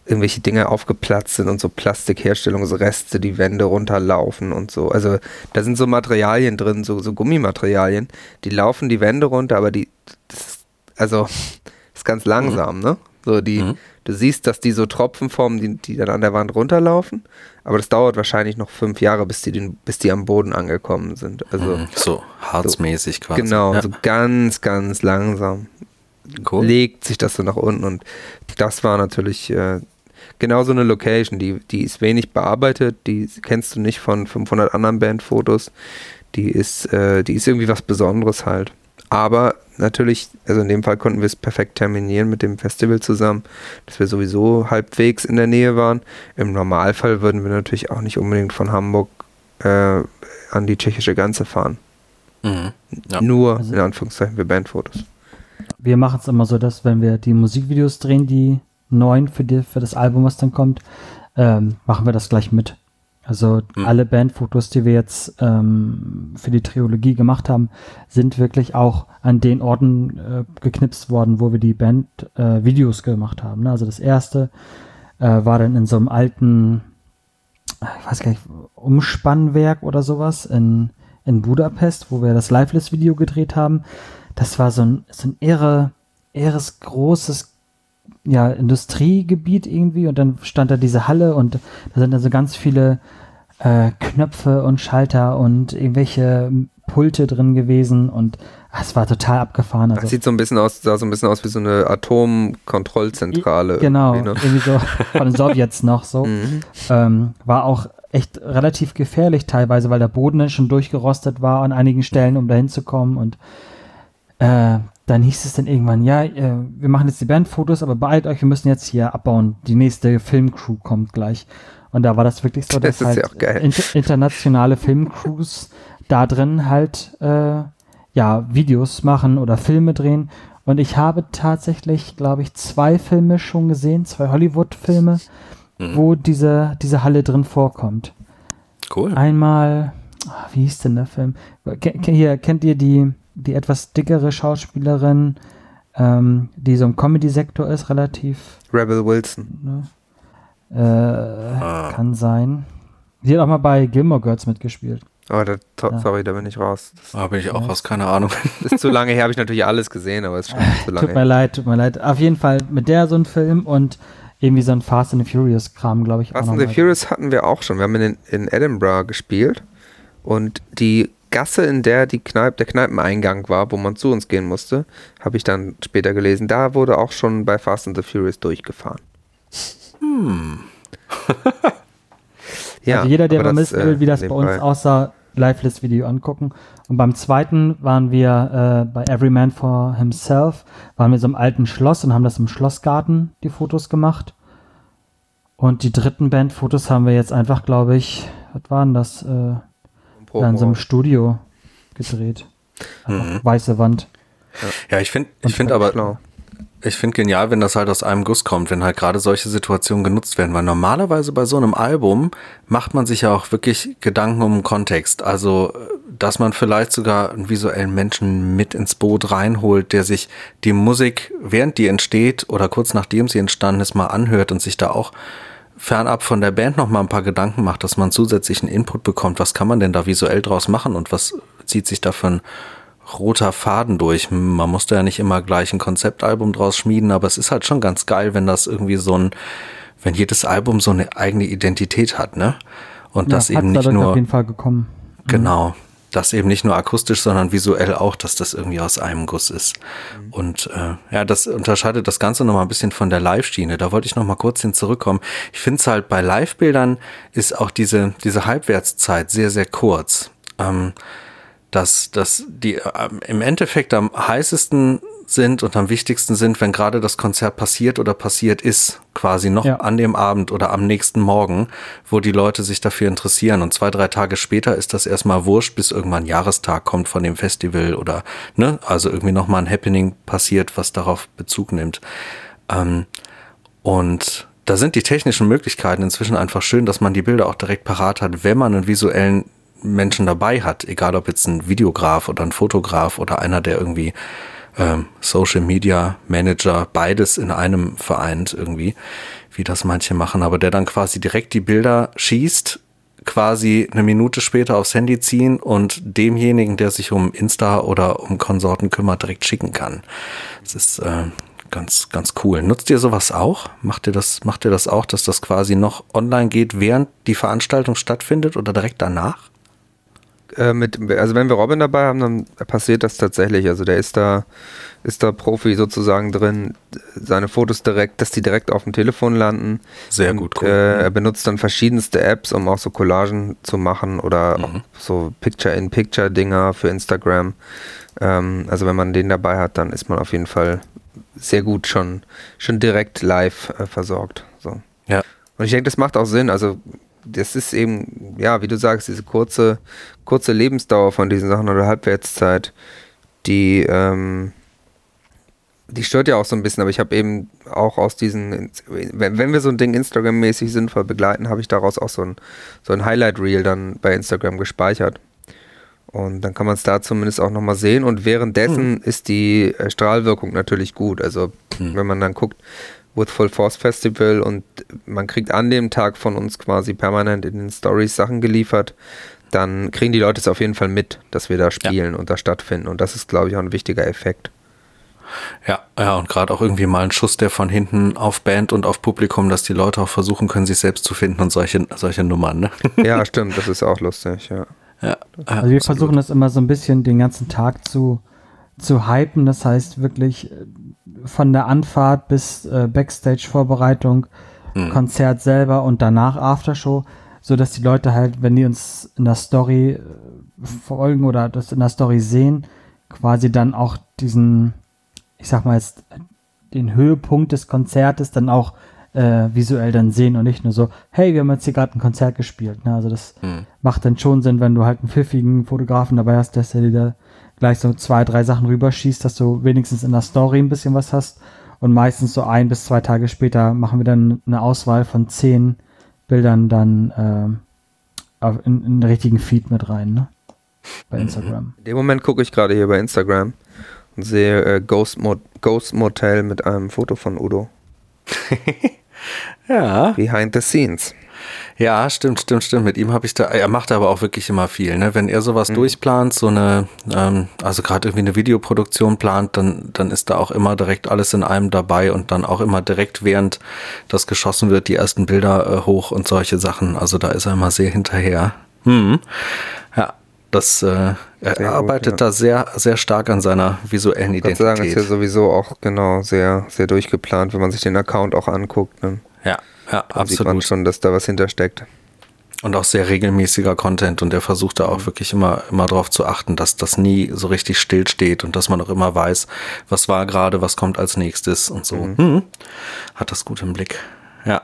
irgendwelche Dinge aufgeplatzt sind und so Plastikherstellungsreste die Wände runterlaufen und so. Also da sind so Materialien drin, so, so Gummimaterialien, die laufen die Wände runter, aber die, das, also ist ganz langsam, mhm. ne? So die, mhm. du siehst, dass die so Tropfen formen, die, die dann an der Wand runterlaufen, aber das dauert wahrscheinlich noch fünf Jahre, bis die, den, bis die am Boden angekommen sind. Also mhm. so harzmäßig so, quasi. Genau, ja. so ganz, ganz langsam cool. legt sich das so nach unten und das war natürlich äh, genau so eine Location, die, die ist wenig bearbeitet, die kennst du nicht von 500 anderen Bandfotos, die ist, äh, die ist irgendwie was Besonderes halt. Aber natürlich, also in dem Fall konnten wir es perfekt terminieren mit dem Festival zusammen, dass wir sowieso halbwegs in der Nähe waren. Im Normalfall würden wir natürlich auch nicht unbedingt von Hamburg äh, an die tschechische Grenze fahren. Mhm. Ja. Nur also, in Anführungszeichen für Bandfotos. Wir machen es immer so, dass wenn wir die Musikvideos drehen, die neuen für, die, für das Album, was dann kommt, ähm, machen wir das gleich mit. Also mhm. alle Bandfotos, die wir jetzt ähm, für die Trilogie gemacht haben, sind wirklich auch an den Orten äh, geknipst worden, wo wir die Band-Videos äh, gemacht haben. Ne? Also das erste äh, war dann in so einem alten, ich weiß gar nicht, Umspannwerk oder sowas in, in Budapest, wo wir das Lifeless-Video gedreht haben. Das war so ein, so ein irre, irres großes ja, Industriegebiet irgendwie und dann stand da diese Halle und da sind also ganz viele äh, Knöpfe und Schalter und irgendwelche Pulte drin gewesen und ach, es war total abgefahren. Also, das sieht so ein bisschen aus, sah so ein bisschen aus wie so eine Atomkontrollzentrale. Genau, irgendwie, ne? irgendwie so von den Sowjets noch so. Mhm. Ähm, war auch echt relativ gefährlich teilweise, weil der Boden dann schon durchgerostet war an einigen Stellen, um da hinzukommen und äh, dann hieß es dann irgendwann, ja, äh, wir machen jetzt die Bandfotos, aber beeilt euch, wir müssen jetzt hier abbauen. Die nächste Filmcrew kommt gleich. Und da war das wirklich so, dass das halt inter internationale Filmcrews da drin halt äh, ja Videos machen oder Filme drehen. Und ich habe tatsächlich, glaube ich, zwei Filme schon gesehen, zwei Hollywood-Filme, mhm. wo diese, diese Halle drin vorkommt. Cool. Einmal, ah, wie hieß denn der Film? Hier, kennt ihr die die etwas dickere Schauspielerin, ähm, die so im Comedy-Sektor ist, relativ. Rebel Wilson. Ne? Äh, ah. Kann sein. Die hat auch mal bei Gilmore Girls mitgespielt. Oh, da, ja. sorry, da bin ich raus. da bin ich auch raus, keine Ahnung. Das ist zu lange her, habe ich natürlich alles gesehen, aber es ist schon zu lange Tut mir her. leid, tut mir leid. Auf jeden Fall mit der so ein Film und irgendwie so ein Fast and the Furious Kram, glaube ich. Fast and the Furious hatten wir auch schon. Wir haben in, in Edinburgh gespielt und die Gasse, in der die Kneipe, der Kneipeneingang war, wo man zu uns gehen musste, habe ich dann später gelesen, da wurde auch schon bei Fast and the Furious durchgefahren. Hm. ja, also jeder, der mal wissen will, wie das bei uns Fall. aussah, Lifeless-Video angucken. Und beim zweiten waren wir äh, bei Every Man for Himself, waren wir so im alten Schloss und haben das im Schlossgarten, die Fotos gemacht. Und die dritten Bandfotos haben wir jetzt einfach, glaube ich, was waren das? Äh, Promo. in so einem Studio gedreht. Mhm. Weiße Wand. Ja, ich finde, ich finde aber, schlau. ich finde genial, wenn das halt aus einem Guss kommt, wenn halt gerade solche Situationen genutzt werden, weil normalerweise bei so einem Album macht man sich ja auch wirklich Gedanken um den Kontext. Also, dass man vielleicht sogar einen visuellen Menschen mit ins Boot reinholt, der sich die Musik, während die entsteht oder kurz nachdem sie entstanden ist, mal anhört und sich da auch fernab von der Band noch mal ein paar Gedanken macht, dass man zusätzlichen Input bekommt. Was kann man denn da visuell draus machen und was zieht sich da für ein roter Faden durch? Man musste ja nicht immer gleich ein Konzeptalbum draus schmieden, aber es ist halt schon ganz geil, wenn das irgendwie so ein wenn jedes Album so eine eigene Identität hat, ne? Und Ja, das eben nicht nur. auf jeden Fall gekommen. Genau. Das eben nicht nur akustisch, sondern visuell auch, dass das irgendwie aus einem Guss ist. Und äh, ja, das unterscheidet das Ganze nochmal ein bisschen von der Live-Schiene. Da wollte ich nochmal kurz hin zurückkommen. Ich finde es halt bei Live-Bildern ist auch diese, diese Halbwertszeit sehr, sehr kurz. Ähm, dass, dass die ähm, im Endeffekt am heißesten sind und am wichtigsten sind, wenn gerade das Konzert passiert oder passiert ist, quasi noch Ja. an dem Abend oder am nächsten Morgen, wo die Leute sich dafür interessieren. Und zwei, drei Tage später ist das erstmal wurscht, bis irgendwann ein Jahrestag kommt von dem Festival oder, ne, also irgendwie nochmal ein Happening passiert, was darauf Bezug nimmt. Ähm, und da sind die technischen Möglichkeiten inzwischen einfach schön, dass man die Bilder auch direkt parat hat, wenn man einen visuellen Menschen dabei hat, egal ob jetzt ein Videograf oder ein Fotograf oder einer, der irgendwie ähm, Social Media Manager beides in einem vereint irgendwie, wie das manche machen, aber der dann quasi direkt die Bilder schießt, quasi eine Minute später aufs Handy ziehen und demjenigen, der sich um Insta oder um Konsorten kümmert, direkt schicken kann. Das ist äh, ganz, ganz cool. Nutzt ihr sowas auch? Macht ihr das, macht ihr das auch, dass das quasi noch online geht, während die Veranstaltung stattfindet oder direkt danach? Äh, mit, also wenn wir Robin dabei haben, dann passiert das tatsächlich. Also der ist da, ist da Profi sozusagen drin, seine Fotos direkt, dass die direkt auf dem Telefon landen. Sehr Und, gut, cool. Äh, er benutzt dann verschiedenste Apps, um auch so Collagen zu machen oder auch so Picture-in-Picture-Dinger für Instagram. Ähm, also wenn man den dabei hat, dann ist man auf jeden Fall sehr gut schon, schon direkt live äh, versorgt. So. Ja. Und ich denke, das macht auch Sinn. Also das ist eben, ja, wie du sagst, diese kurze, kurze Lebensdauer von diesen Sachen oder Halbwertszeit, die, ähm, die stört ja auch so ein bisschen, aber ich habe eben auch aus diesen, wenn, wenn wir so ein Ding Instagram-mäßig sinnvoll begleiten, habe ich daraus auch so ein, so ein Highlight-Reel dann bei Instagram gespeichert. Und dann kann man es da zumindest auch nochmal sehen. Und währenddessen ist die äh, Strahlwirkung natürlich gut. Also wenn man dann guckt, With Full Force Festival und man kriegt an dem Tag von uns quasi permanent in den Stories Sachen geliefert, dann kriegen die Leute es auf jeden Fall mit, dass wir da spielen und da stattfinden. Und das ist, glaube ich, auch ein wichtiger Effekt. Ja, ja, und gerade auch irgendwie mal ein Schuss, der von hinten auf Band und auf Publikum, dass die Leute auch versuchen können, sich selbst zu finden und solche, solche Nummern, ne? Ja, stimmt, das ist auch lustig, ja. Ja, Also wir versuchen das immer so ein bisschen den ganzen Tag zu, zu hypen. Das heißt wirklich äh, von der Anfahrt bis äh, Backstage-Vorbereitung, Konzert selber und danach Aftershow, so dass die Leute halt, wenn die uns in der Story äh, folgen oder das in der Story sehen, quasi dann auch diesen, ich sag mal jetzt, den Höhepunkt des Konzertes dann auch äh, visuell dann sehen und nicht nur so, hey, wir haben jetzt hier gerade ein Konzert gespielt. Ne? Also das macht dann schon Sinn, wenn du halt einen pfiffigen Fotografen dabei hast, dass der dir gleich so zwei, drei Sachen rüberschießt, dass du wenigstens in der Story ein bisschen was hast. Und meistens so ein bis zwei Tage später machen wir dann eine Auswahl von zehn Bildern dann auf- in, in den richtigen Feed mit rein, ne? Bei Instagram. In dem Moment gucke ich gerade hier bei Instagram und sehe äh, Ghost, Mo Ghost Motel mit einem Foto von Udo. ja, Behind the scenes. Ja, stimmt, stimmt, stimmt. Mit ihm habe ich da, er macht aber auch wirklich immer viel, ne? Wenn er sowas durchplant, so eine, ähm, also gerade irgendwie eine Videoproduktion plant, dann, dann ist da auch immer direkt alles in einem dabei und dann auch immer direkt während das geschossen wird, die ersten Bilder äh, hoch und solche Sachen. Also da ist er immer sehr hinterher. Hm. Ja, das, äh, er Sehr gut, arbeitet ja. da sehr, sehr stark an seiner visuellen Ich würde sagen, ist ja Identität. sowieso auch genau sehr, sehr durchgeplant, wenn man sich den Account auch anguckt. Dann, Ja, ja, dann sieht man absolut. schon, dass da was hintersteckt. Und auch sehr regelmäßiger Content und er versucht da auch wirklich immer, immer darauf zu achten, dass das nie so richtig still steht und dass man auch immer weiß, was war gerade, was kommt als nächstes und so. Mhm. Hat das gut im Blick. Ja.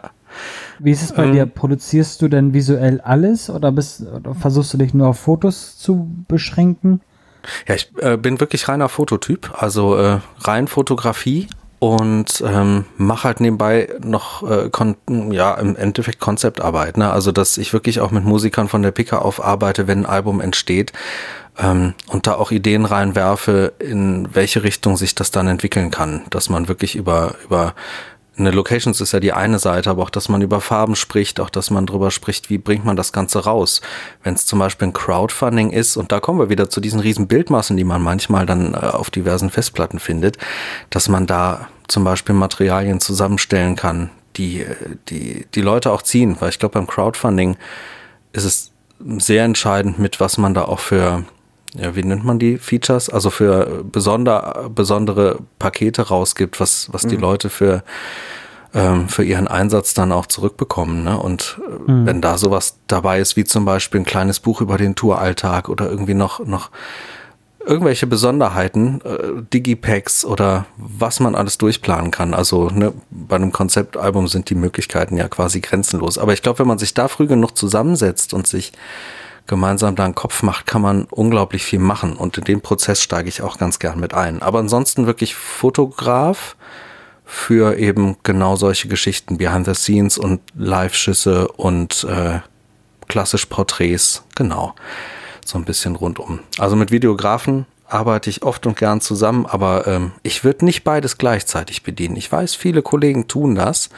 Wie ist es bei Ähm. dir? Produzierst du denn visuell alles oder, bist, oder versuchst du dich nur auf Fotos zu beschränken? Ja, ich äh, bin wirklich reiner Fototyp, also äh, rein Fotografie und ähm, mache halt nebenbei noch äh, kon ja im Endeffekt Konzeptarbeit, ne? Also dass ich wirklich auch mit Musikern von der Picke auf arbeite, wenn ein Album entsteht ähm, und da auch Ideen reinwerfe, in welche Richtung sich das dann entwickeln kann, dass man wirklich über über eine Locations ist ja die eine Seite, aber auch, dass man über Farben spricht, auch, dass man drüber spricht, wie bringt man das Ganze raus. Wenn es zum Beispiel ein Crowdfunding ist, und da kommen wir wieder zu diesen riesen Bildmassen, die man manchmal dann äh, auf diversen Festplatten findet, dass man da zum Beispiel Materialien zusammenstellen kann, die, die, die Leute auch ziehen, weil ich glaube, beim Crowdfunding ist es sehr entscheidend, mit was man da auch für, ja, wie nennt man die Features? Also für besonder, besondere Pakete rausgibt, was, was die mhm. Leute für, ähm, für ihren Einsatz dann auch zurückbekommen. Ne? Und äh, mhm. wenn da sowas dabei ist, wie zum Beispiel ein kleines Buch über den Touralltag oder irgendwie noch, noch irgendwelche Besonderheiten, äh, Digipacks oder was man alles durchplanen kann. Also ne, bei einem Konzeptalbum sind die Möglichkeiten ja quasi grenzenlos. Aber ich glaube, wenn man sich da früh genug zusammensetzt und sich gemeinsam da einen Kopf macht, kann man unglaublich viel machen. Und in den Prozess steige ich auch ganz gern mit ein. Aber ansonsten wirklich Fotograf für eben genau solche Geschichten, Behind the Scenes und Live-Schüsse und äh, klassisch Porträts, genau so ein bisschen rundum. Also mit Videografen arbeite ich oft und gern zusammen, aber ähm, ich würde nicht beides gleichzeitig bedienen. Ich weiß, viele Kollegen tun das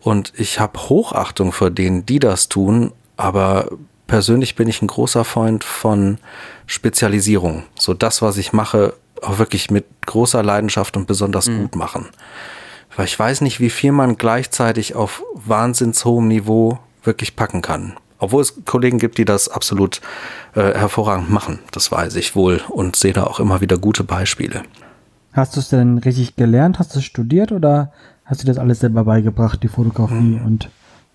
und ich habe Hochachtung vor denen, die das tun, aber persönlich bin ich ein großer Freund von Spezialisierung. So das, was ich mache, auch wirklich mit großer Leidenschaft und besonders mhm. gut machen. Weil ich weiß nicht, wie viel man gleichzeitig auf wahnsinns hohem Niveau wirklich packen kann. Obwohl es Kollegen gibt, die das absolut äh, hervorragend machen, das weiß ich wohl und sehe da auch immer wieder gute Beispiele. Hast du es denn richtig gelernt? Hast du es studiert oder hast du das alles selber beigebracht, die Fotografie mhm. und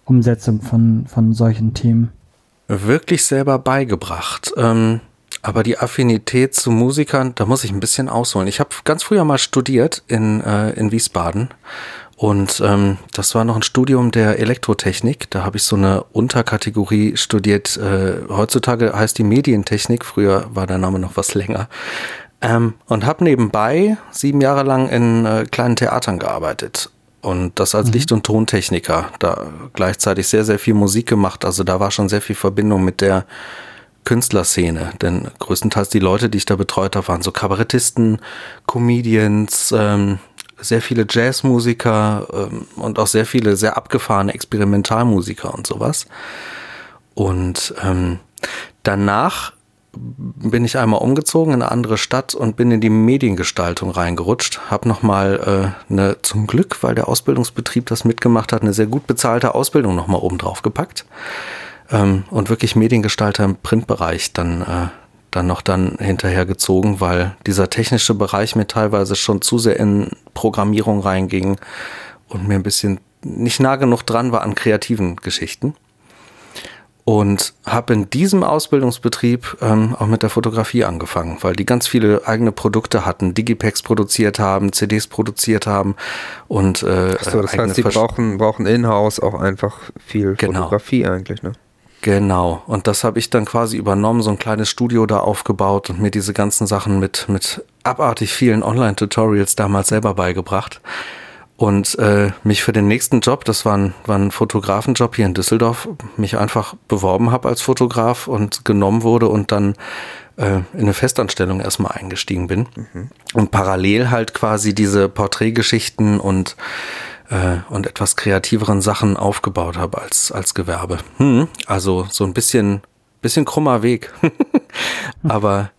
Umsetzung von, von solchen Themen? Wirklich selber beigebracht. Ähm, aber die Affinität zu Musikern, da muss ich ein bisschen ausholen. Ich habe ganz früher mal studiert in, äh, in Wiesbaden und ähm, das war noch ein Studium der Elektrotechnik. Da habe ich so eine Unterkategorie studiert. Äh, heutzutage heißt die Medientechnik. Früher war der Name noch was länger. Ähm, und habe nebenbei sieben Jahre lang in äh, kleinen Theatern gearbeitet. Und das als mhm. Licht- und Tontechniker. Da gleichzeitig sehr, sehr viel Musik gemacht. Also da war schon sehr viel Verbindung mit der Künstlerszene. Denn größtenteils die Leute, die ich da betreut habe, waren so Kabarettisten, Comedians, ähm, sehr viele Jazzmusiker ähm, und auch sehr viele sehr abgefahrene Experimentalmusiker und sowas. Und ähm, danach bin ich einmal umgezogen in eine andere Stadt und bin in die Mediengestaltung reingerutscht. Hab nochmal äh, eine, zum Glück, weil der Ausbildungsbetrieb das mitgemacht hat, eine sehr gut bezahlte Ausbildung nochmal oben drauf gepackt. Ähm, und wirklich Mediengestalter im Printbereich dann äh, dann noch dann hinterher gezogen, weil dieser technische Bereich mir teilweise schon zu sehr in Programmierung reinging und mir ein bisschen nicht nah genug dran war an kreativen Geschichten. Und habe in diesem Ausbildungsbetrieb ähm, auch mit der Fotografie angefangen, weil die ganz viele eigene Produkte hatten, Digipacks produziert haben, CDs produziert haben und äh, so, das heißt, sie brauchen, brauchen in-house auch einfach viel genau. Fotografie eigentlich, ne? Genau. Und das habe ich dann quasi übernommen, so ein kleines Studio da aufgebaut und mir diese ganzen Sachen mit, mit abartig vielen Online-Tutorials damals selber beigebracht. Und äh, mich für den nächsten Job, das war ein, war ein Fotografenjob hier in Düsseldorf, mich einfach beworben habe als Fotograf und genommen wurde und dann äh, in eine Festanstellung erstmal eingestiegen bin. Mhm. Und parallel halt quasi diese Porträtgeschichten und äh, und etwas kreativeren Sachen aufgebaut habe als, als Gewerbe. Hm, also so ein bisschen, bisschen krummer Weg. Aber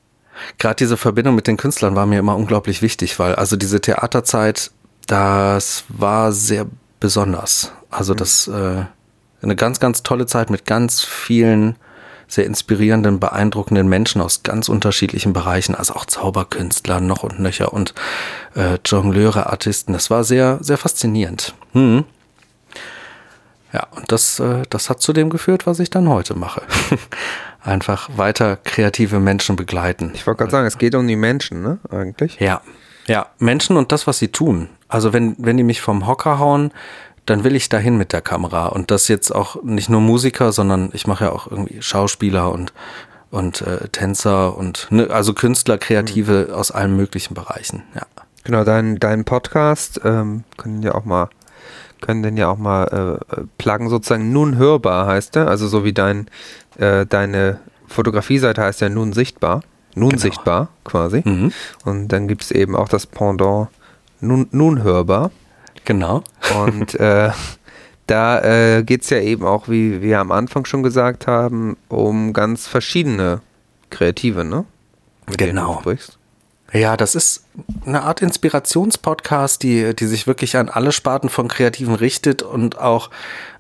gerade diese Verbindung mit den Künstlern war mir immer unglaublich wichtig, weil also diese Theaterzeit, das war sehr besonders. Also das äh, eine ganz, ganz tolle Zeit mit ganz vielen sehr inspirierenden, beeindruckenden Menschen aus ganz unterschiedlichen Bereichen, also auch Zauberkünstler noch und nöcher und äh, Jongleure, Artisten. Das war sehr, sehr faszinierend. Hm. Ja, und das, äh, das hat zu dem geführt, was ich dann heute mache. Einfach weiter kreative Menschen begleiten. Ich wollte gerade sagen, es geht um die Menschen, ne? Eigentlich. Ja. Ja, Menschen und das, was sie tun. Also wenn, wenn die mich vom Hocker hauen, dann will ich dahin mit der Kamera. Und das jetzt auch nicht nur Musiker, sondern ich mache ja auch irgendwie Schauspieler und, und äh, Tänzer und ne, also Künstler, Kreative mhm. aus allen möglichen Bereichen, ja. Genau, dein, dein Podcast ähm, können ja auch mal können den ja auch mal äh, pluggen, sozusagen nun hörbar heißt er, also so wie dein äh, deine Fotografie-Seite heißt ja nun sichtbar, nun genau. sichtbar quasi. Mhm. Und dann gibt es eben auch das Pendant nun, nun hörbar. Genau. Und äh, da äh, geht es ja eben auch, wie wir am Anfang schon gesagt haben, um ganz verschiedene Kreative, ne? Mit genau. Ja, das ist eine Art Inspirationspodcast, die, die sich wirklich an alle Sparten von Kreativen richtet und auch,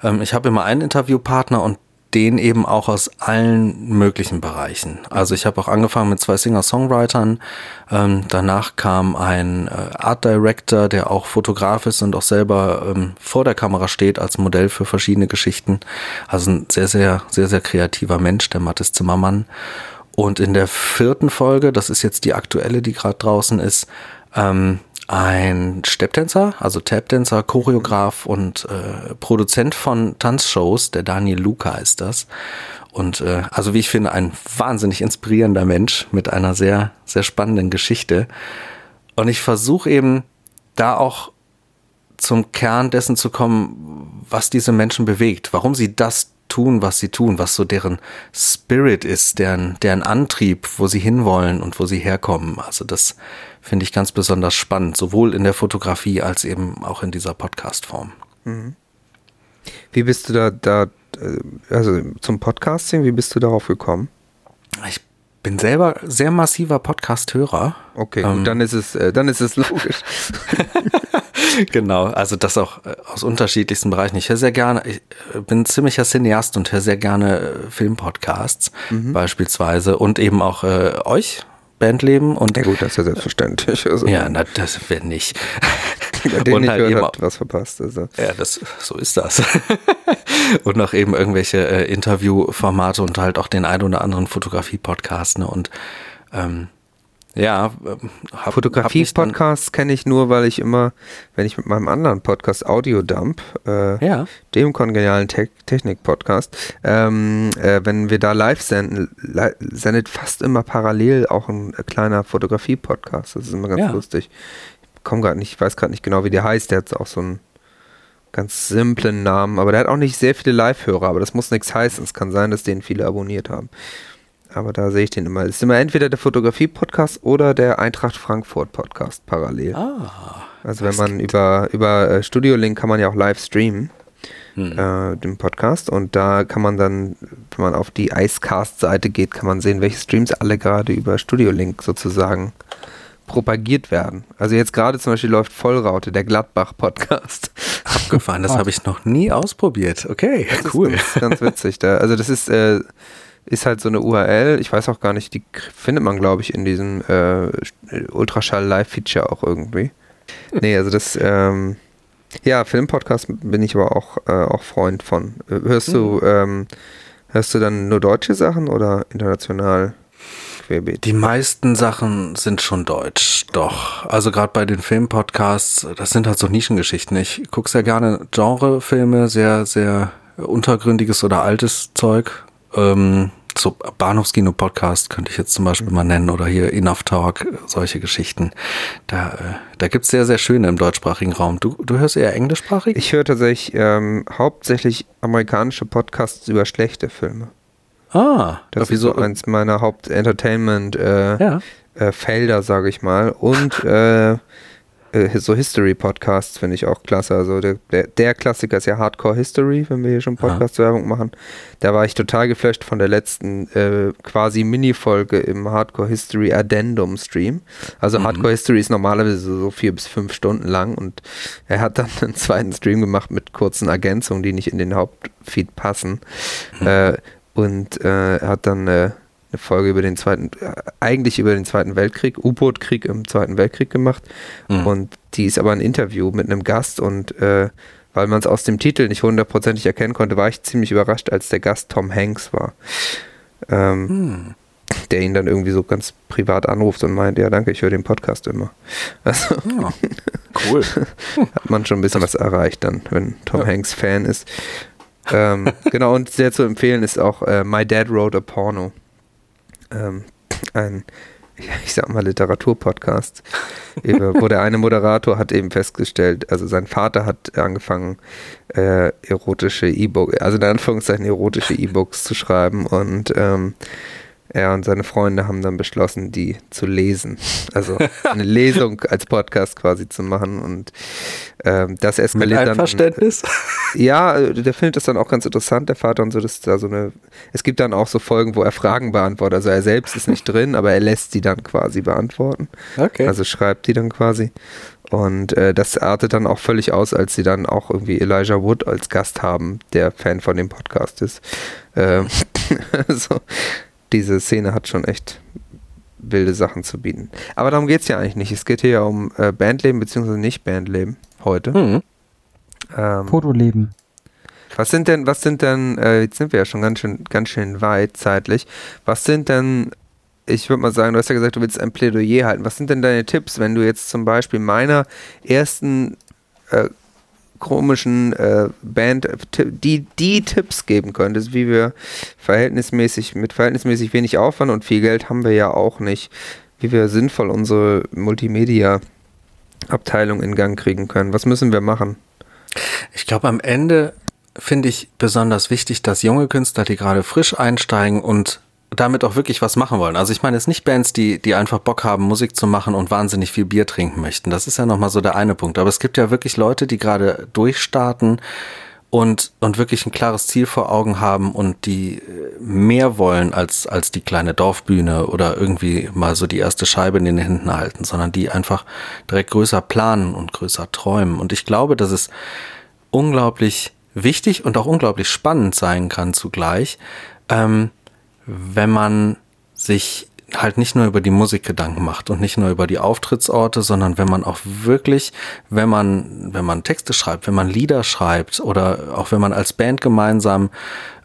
ähm, ich habe immer einen Interviewpartner und den eben auch aus allen möglichen Bereichen. Also ich habe auch angefangen mit zwei Singer-Songwritern. Ähm, danach kam ein äh, Art Director, der auch Fotograf ist und auch selber ähm, vor der Kamera steht als Modell für verschiedene Geschichten. Also ein sehr, sehr, sehr, sehr kreativer Mensch, der Mathis Zimmermann. Und in der vierten Folge, das ist jetzt die aktuelle, die gerade draußen ist, ähm, ein Stepptänzer, also Tapdancer, Choreograf und äh, Produzent von Tanzshows, der Daniel Luca ist das. Und äh, also wie ich finde, ein wahnsinnig inspirierender Mensch mit einer sehr, sehr spannenden Geschichte. Und ich versuche eben da auch zum Kern dessen zu kommen, was diese Menschen bewegt, warum sie das tun, was sie tun, was so deren Spirit ist, deren, deren Antrieb, wo sie hinwollen und wo sie herkommen. Also das finde ich ganz besonders spannend, sowohl in der Fotografie als eben auch in dieser Podcast-Form. Mhm. Wie bist du da, da, äh, also zum Podcasting, wie bist du darauf gekommen? Ich bin selber sehr massiver Podcast-Hörer. Okay, ähm, dann ist es, äh, dann ist es logisch. genau, also das auch äh, aus unterschiedlichsten Bereichen. Ich höre sehr gerne, ich äh, bin ziemlicher Cineast und höre sehr gerne Filmpodcasts mhm. beispielsweise und eben auch äh, euch Bandleben und ja gut, das ist ja selbstverständlich. Also ja, na, das wäre nicht. Den und halt eben hat was verpasst. Also. Ja, das so ist das. und noch eben irgendwelche äh, Interviewformate und halt auch den ein oder anderen Fotografie-Podcast. Ne? Und ähm, ja, ähm, Fotografie-Podcasts kenne ich nur, weil ich immer, wenn ich mit meinem anderen Podcast Audiodump, äh, ja. dem kongenialen Te Technik-Podcast, ähm, äh, wenn wir da live senden, li sendet fast immer parallel auch ein äh, kleiner Fotografie-Podcast. Das ist immer ganz ja. lustig. Ich komme gerade nicht, ich weiß gerade nicht genau, wie der heißt. Der hat auch so einen ganz simplen Namen, aber der hat auch nicht sehr viele Live-Hörer, aber das muss nichts heißen. Es kann sein, dass den viele abonniert haben. Aber da sehe ich den immer. Es ist immer entweder der Fotografie-Podcast oder der Eintracht Frankfurt-Podcast parallel. Ah. Also wenn man über, über äh, Studio Link kann man ja auch live streamen, hm. äh, den Podcast. Und da kann man dann, wenn man auf die Icecast-Seite geht, kann man sehen, welche Streams alle gerade über Studio Link sozusagen propagiert werden. Also jetzt gerade zum Beispiel läuft Vollraute, der Gladbach-Podcast. Abgefahren, das habe ich noch nie ausprobiert. Okay, das cool. Ist ganz, ganz witzig. Da. Also das ist äh, ist halt so eine URL. Ich weiß auch gar nicht, die findet man, glaube ich, in diesem äh, Ultraschall-Live-Feature auch irgendwie. Nee, also das, ähm, ja, Filmpodcast bin ich aber auch, äh, auch Freund von. Hörst mhm. du, ähm, hörst du dann nur deutsche Sachen oder international? Querbeet? Die meisten Sachen sind schon deutsch, doch. Also gerade bei den Filmpodcasts, das sind halt so Nischengeschichten. Ich gucke sehr gerne Genrefilme, sehr, sehr untergründiges oder altes Zeug. Ähm, so Bahnhofskino-Podcast könnte ich jetzt zum Beispiel mal nennen oder hier Enough Talk, solche Geschichten. Da, äh, da gibt es sehr, sehr schöne im deutschsprachigen Raum. Du, du hörst eher englischsprachig? Ich höre tatsächlich ähm, hauptsächlich amerikanische Podcasts über schlechte Filme. Ah, das ist so eins meiner Haupt-Entertainment-Felder, äh, ja. äh, sage ich mal. Und äh, äh, so History-Podcasts finde ich auch klasse. Also der, der, der, Klassiker ist ja Hardcore History, wenn wir hier schon Podcast-Werbung machen. Da war ich total geflasht von der letzten äh, quasi Mini-Folge im Hardcore History Addendum-Stream. Also mhm. Hardcore History ist normalerweise so vier bis fünf Stunden lang und er hat dann einen zweiten Stream gemacht mit kurzen Ergänzungen, die nicht in den Hauptfeed passen. Mhm. Äh, und äh, er hat dann äh, eine Folge über den zweiten, eigentlich über den Zweiten Weltkrieg, U-Boot-Krieg im Zweiten Weltkrieg gemacht. Mhm. Und die ist aber ein Interview mit einem Gast und äh, weil man es aus dem Titel nicht hundertprozentig erkennen konnte, war ich ziemlich überrascht, als der Gast Tom Hanks war. Ähm, mhm. Der ihn dann irgendwie so ganz privat anruft und meint, ja danke, ich höre den Podcast immer. Also, ja, cool. hat man schon ein bisschen was erreicht dann, wenn Tom ja. Hanks Fan ist. Ähm, genau, und sehr zu empfehlen ist auch äh, My Dad Wrote a Porno ähm, ein, ich sag mal, Literaturpodcast, wo der eine Moderator hat eben festgestellt, also sein Vater hat angefangen, äh, erotische E-Books, also in Anführungszeichen erotische E-Books zu schreiben und ähm, Er und seine Freunde haben dann beschlossen, die zu lesen. Also eine Lesung als Podcast quasi zu machen. Und ähm, das eskaliert Mit dann. Verständnis? Ja, der findet das dann auch ganz interessant, der Vater und so. Das da so eine. Es gibt dann auch so Folgen, wo er Fragen beantwortet. Also er selbst ist nicht drin, aber er lässt sie dann quasi beantworten. Okay. Also schreibt die dann quasi. Und äh, das artet dann auch völlig aus, als sie dann auch irgendwie Elijah Wood als Gast haben, der Fan von dem Podcast ist. Ähm, also, diese Szene hat schon echt wilde Sachen zu bieten. Aber darum geht es ja eigentlich nicht. Es geht hier ja um äh, Bandleben bzw. nicht Bandleben heute. Mhm. Ähm, Fotoleben. was sind denn, was sind denn, äh, jetzt sind wir ja schon ganz schön, ganz schön weit zeitlich. Was sind denn, ich würde mal sagen, du hast ja gesagt, du willst ein Plädoyer halten. Was sind denn deine Tipps, wenn du jetzt zum Beispiel meiner ersten äh, komischen äh, Band äh, die, die Tipps geben könntest, wie wir verhältnismäßig, mit verhältnismäßig wenig Aufwand und viel Geld haben wir ja auch nicht, wie wir sinnvoll unsere Multimedia-Abteilung in Gang kriegen können. Was müssen wir machen? Ich glaube, am Ende finde ich besonders wichtig, dass junge Künstler, die gerade frisch einsteigen und damit auch wirklich was machen wollen. Also ich meine, es sind nicht Bands, die, die einfach Bock haben, Musik zu machen und wahnsinnig viel Bier trinken möchten. Das ist ja nochmal so der eine Punkt. Aber es gibt ja wirklich Leute, die gerade durchstarten und, und wirklich ein klares Ziel vor Augen haben und die äh, mehr wollen als, als die kleine Dorfbühne oder irgendwie mal so die erste Scheibe in den Händen halten, sondern die einfach direkt größer planen und größer träumen. Und ich glaube, dass es unglaublich wichtig und auch unglaublich spannend sein kann zugleich, ähm, wenn man sich halt nicht nur über die Musik Gedanken macht und nicht nur über die Auftrittsorte, sondern wenn man auch wirklich, wenn man, wenn man Texte schreibt, wenn man Lieder schreibt oder auch wenn man als Band gemeinsam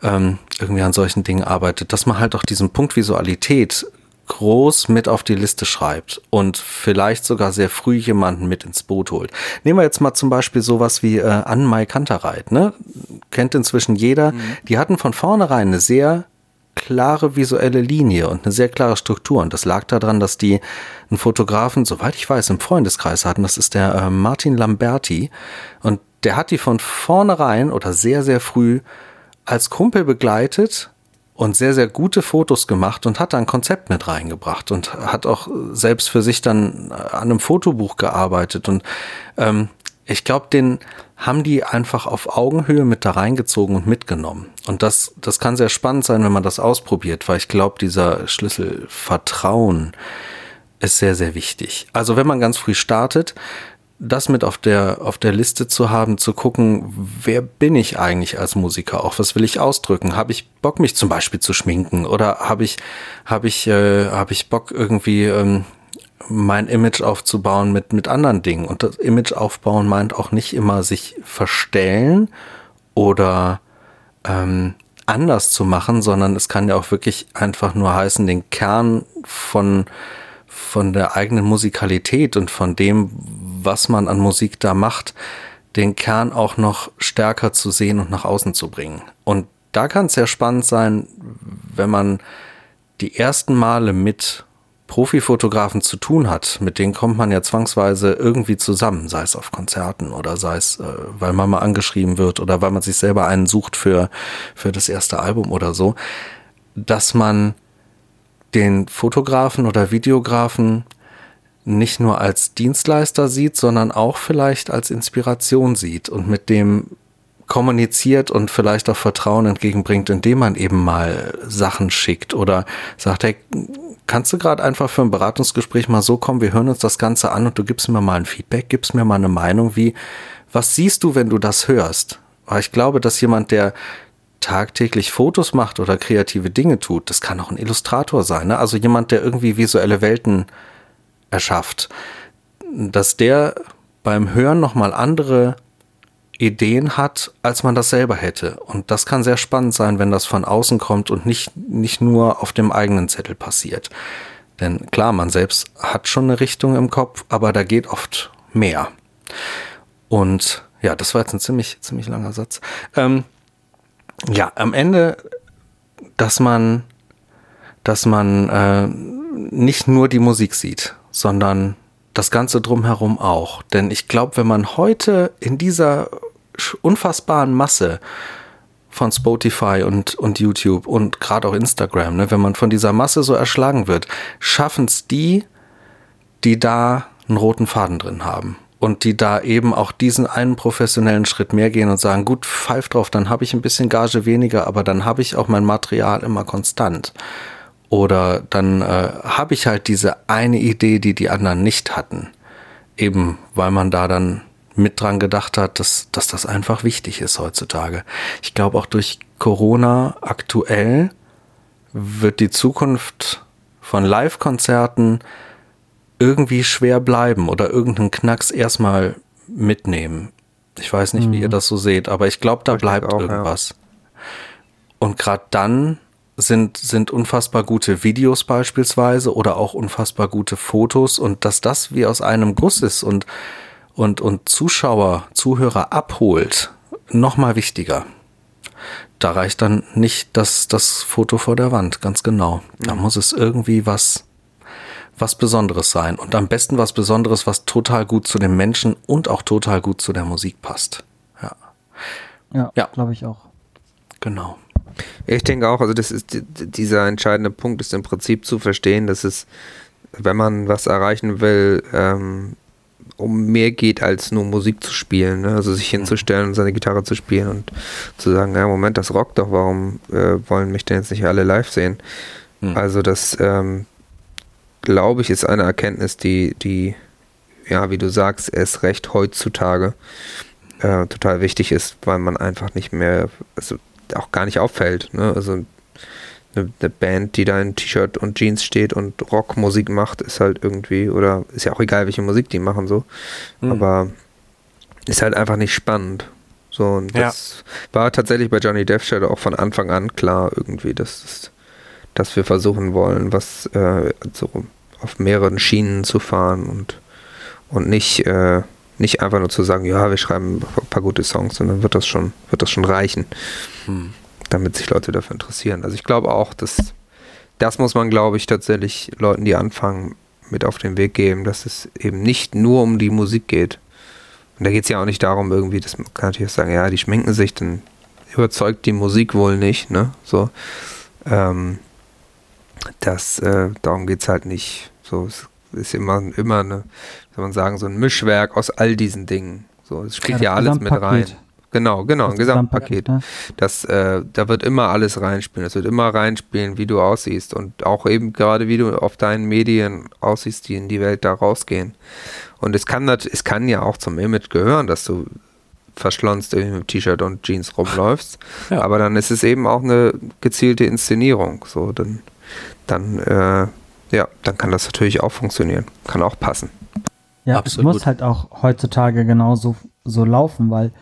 ähm, irgendwie an solchen Dingen arbeitet, dass man halt auch diesen Punkt Visualität groß mit auf die Liste schreibt und vielleicht sogar sehr früh jemanden mit ins Boot holt. Nehmen wir jetzt mal zum Beispiel sowas wie äh, Ann-Mai Kantereit, ne? Kennt inzwischen jeder. Die hatten von vornherein eine sehr klare visuelle Linie und eine sehr klare Struktur. Und das lag daran, dass die einen Fotografen, soweit ich weiß, im Freundeskreis hatten. Das ist der äh, Martin Lamberti. Und der hat die von vornherein oder sehr, sehr früh als Kumpel begleitet und sehr, sehr gute Fotos gemacht und hat da ein Konzept mit reingebracht und hat auch selbst für sich dann an einem Fotobuch gearbeitet. Und ähm, ich glaube, den haben die einfach auf Augenhöhe mit da reingezogen und mitgenommen. Und das, das kann sehr spannend sein, wenn man das ausprobiert, weil ich glaube, dieser Schlüssel Vertrauen ist sehr, sehr wichtig. Also wenn man ganz früh startet, das mit auf der, auf der Liste zu haben, zu gucken, wer bin ich eigentlich als Musiker auch, was will ich ausdrücken? Habe ich Bock, mich zum Beispiel zu schminken? Oder habe ich, habe ich, äh, habe ich Bock irgendwie ähm, mein Image aufzubauen mit, mit anderen Dingen? Und das Image aufbauen meint auch nicht immer sich verstellen oder ähm, anders zu machen, sondern es kann ja auch wirklich einfach nur heißen, den Kern von, von der eigenen Musikalität und von dem, was man an Musik da macht, den Kern auch noch stärker zu sehen und nach außen zu bringen. Und da kann es sehr spannend sein, wenn man die ersten Male mit Profifotografen zu tun hat, mit denen kommt man ja zwangsweise irgendwie zusammen, sei es auf Konzerten oder sei es, äh, weil man mal angeschrieben wird oder weil man sich selber einen sucht für, für das erste Album oder so, dass man den Fotografen oder Videografen nicht nur als Dienstleister sieht, sondern auch vielleicht als Inspiration sieht und mit dem kommuniziert und vielleicht auch Vertrauen entgegenbringt, indem man eben mal Sachen schickt oder sagt, hey, kannst du gerade einfach für ein Beratungsgespräch mal so kommen, wir hören uns das Ganze an und du gibst mir mal ein Feedback, gibst mir mal eine Meinung, wie, was siehst du, wenn du das hörst? Weil ich glaube, dass jemand, der tagtäglich Fotos macht oder kreative Dinge tut, das kann auch ein Illustrator sein, ne? also jemand, der irgendwie visuelle Welten erschafft, dass der beim Hören nochmal andere Ideen hat, als man das selber hätte. Und das kann sehr spannend sein, wenn das von außen kommt und nicht, nicht nur auf dem eigenen Zettel passiert. Denn klar, man selbst hat schon eine Richtung im Kopf, aber da geht oft mehr. Und ja, das war jetzt ein ziemlich, ziemlich langer Satz. Ähm, ja, am Ende, dass man, dass man äh, nicht nur die Musik sieht, sondern das Ganze drumherum auch. Denn ich glaube, wenn man heute in dieser unfassbaren Masse von Spotify und, und YouTube und gerade auch Instagram, ne, wenn man von dieser Masse so erschlagen wird, schaffen es die, die da einen roten Faden drin haben und die da eben auch diesen einen professionellen Schritt mehr gehen und sagen, gut, pfeif drauf, dann habe ich ein bisschen Gage weniger, aber dann habe ich auch mein Material immer konstant. Oder dann äh, habe ich halt diese eine Idee, die die anderen nicht hatten. Eben weil man da dann mit dran gedacht hat, dass, dass das einfach wichtig ist heutzutage. Ich glaube auch durch Corona aktuell wird die Zukunft von Live-Konzerten irgendwie schwer bleiben oder irgendeinen Knacks erstmal mitnehmen. Ich weiß nicht, mhm. wie ihr mhm. das so seht, aber ich glaube, da ich bleibt auch, irgendwas. Ja. Und gerade dann sind, sind unfassbar gute Videos beispielsweise oder auch unfassbar gute Fotos und dass das wie aus einem Guss ist und, und, und Zuschauer, Zuhörer abholt, nochmal wichtiger. Da reicht dann nicht das, das Foto vor der Wand, ganz genau. Da mhm. muss es irgendwie was, was Besonderes sein und am besten was Besonderes, was total gut zu dem Menschen und auch total gut zu der Musik passt. Ja, ja, ja. glaube ich auch. Genau. Ich denke auch, also das ist dieser entscheidende Punkt ist im Prinzip zu verstehen, dass es, wenn man was erreichen will, ähm, um mehr geht als nur Musik zu spielen, ne? also sich hinzustellen und seine Gitarre zu spielen und zu sagen, ja Moment, das rockt doch, warum äh, wollen mich denn jetzt nicht alle live sehen? Mhm. Also das, ähm, glaube ich, ist eine Erkenntnis, die, die, ja, wie du sagst, erst recht heutzutage äh, total wichtig ist, weil man einfach nicht mehr, also auch gar nicht auffällt. Ne? Also eine, eine, Band, die da in T-Shirt und Jeans steht und Rockmusik macht, ist halt irgendwie, oder ist ja auch egal, welche Musik die machen so, mhm. aber ist halt einfach nicht spannend. So, und das ja. war tatsächlich bei Johnny Death Shadow auch von Anfang an klar irgendwie, dass, dass wir versuchen wollen, was äh, so auf mehreren Schienen zu fahren und, und nicht, äh, nicht einfach nur zu sagen, ja, wir schreiben ein paar gute Songs, sondern wird das schon, wird das schon reichen, hm. Damit sich Leute dafür interessieren. Also ich glaube auch, dass das muss man, glaube ich, tatsächlich Leuten, die anfangen, mit auf den Weg geben, dass es eben nicht nur um die Musik geht. Und da geht es ja auch nicht darum, irgendwie, das man kann natürlich sagen, ja, die schminken sich, dann überzeugt die Musik wohl nicht, ne? So. Ähm, das, äh, darum geht es halt nicht. So, es ist immer, immer eine, soll man sagen, so ein Mischwerk aus all diesen Dingen. So, es spielt ja, ja alles mit rein. Genau, genau, ein Gesamtpaket. Ne? Das, äh, da wird immer alles reinspielen. Es wird immer reinspielen, wie du aussiehst und auch eben gerade wie du auf deinen Medien aussiehst, die in die Welt da rausgehen. Und es kann, es kann ja auch zum Image gehören, dass du verschlonzt irgendwie mit T-Shirt und Jeans rumläufst. Ja. Aber dann ist es eben auch eine gezielte Inszenierung. So, dann, dann äh, ja, dann kann das natürlich auch funktionieren. Kann auch passen. Ja, Absolut. es muss halt auch heutzutage genauso so laufen, weil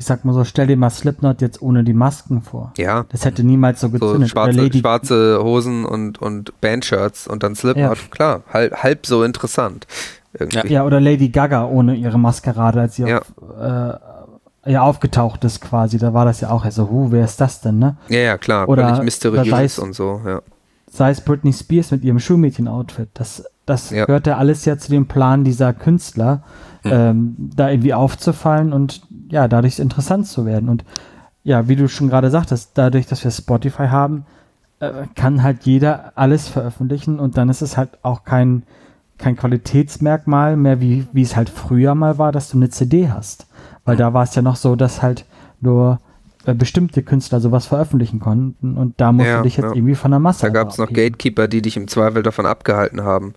ich sag mal so, stell dir mal Slipknot jetzt ohne die Masken vor. Ja. Das hätte niemals so gezündet. So schwarze, schwarze Hosen und, und Bandshirts und dann Slipknot, ja. klar, halb, halb so interessant. Irgendwie. Ja, oder Lady Gaga ohne ihre Maskerade, als sie ja. auf, äh, ja, aufgetaucht ist quasi. Da war das ja auch so, huh, wer ist das denn, ne? Ja, ja, klar. Oder mysteriös und so, ja sei es Britney Spears mit ihrem Schulmädchen-Outfit. Das, das ja. gehört ja alles ja zu dem Plan dieser Künstler, mhm. ähm, da irgendwie aufzufallen und ja, dadurch interessant zu werden. Und ja, wie du schon gerade sagtest, dadurch, dass wir Spotify haben, äh, kann halt jeder alles veröffentlichen und dann ist es halt auch kein, kein Qualitätsmerkmal mehr, wie, wie es halt früher mal war, dass du eine CD hast. Weil da war es ja noch so, dass halt nur äh, bestimmte Künstler sowas veröffentlichen konnten und da musst ja, du dich jetzt ja. irgendwie von der Masse Da gab es noch Gatekeeper, die dich im Zweifel davon abgehalten haben,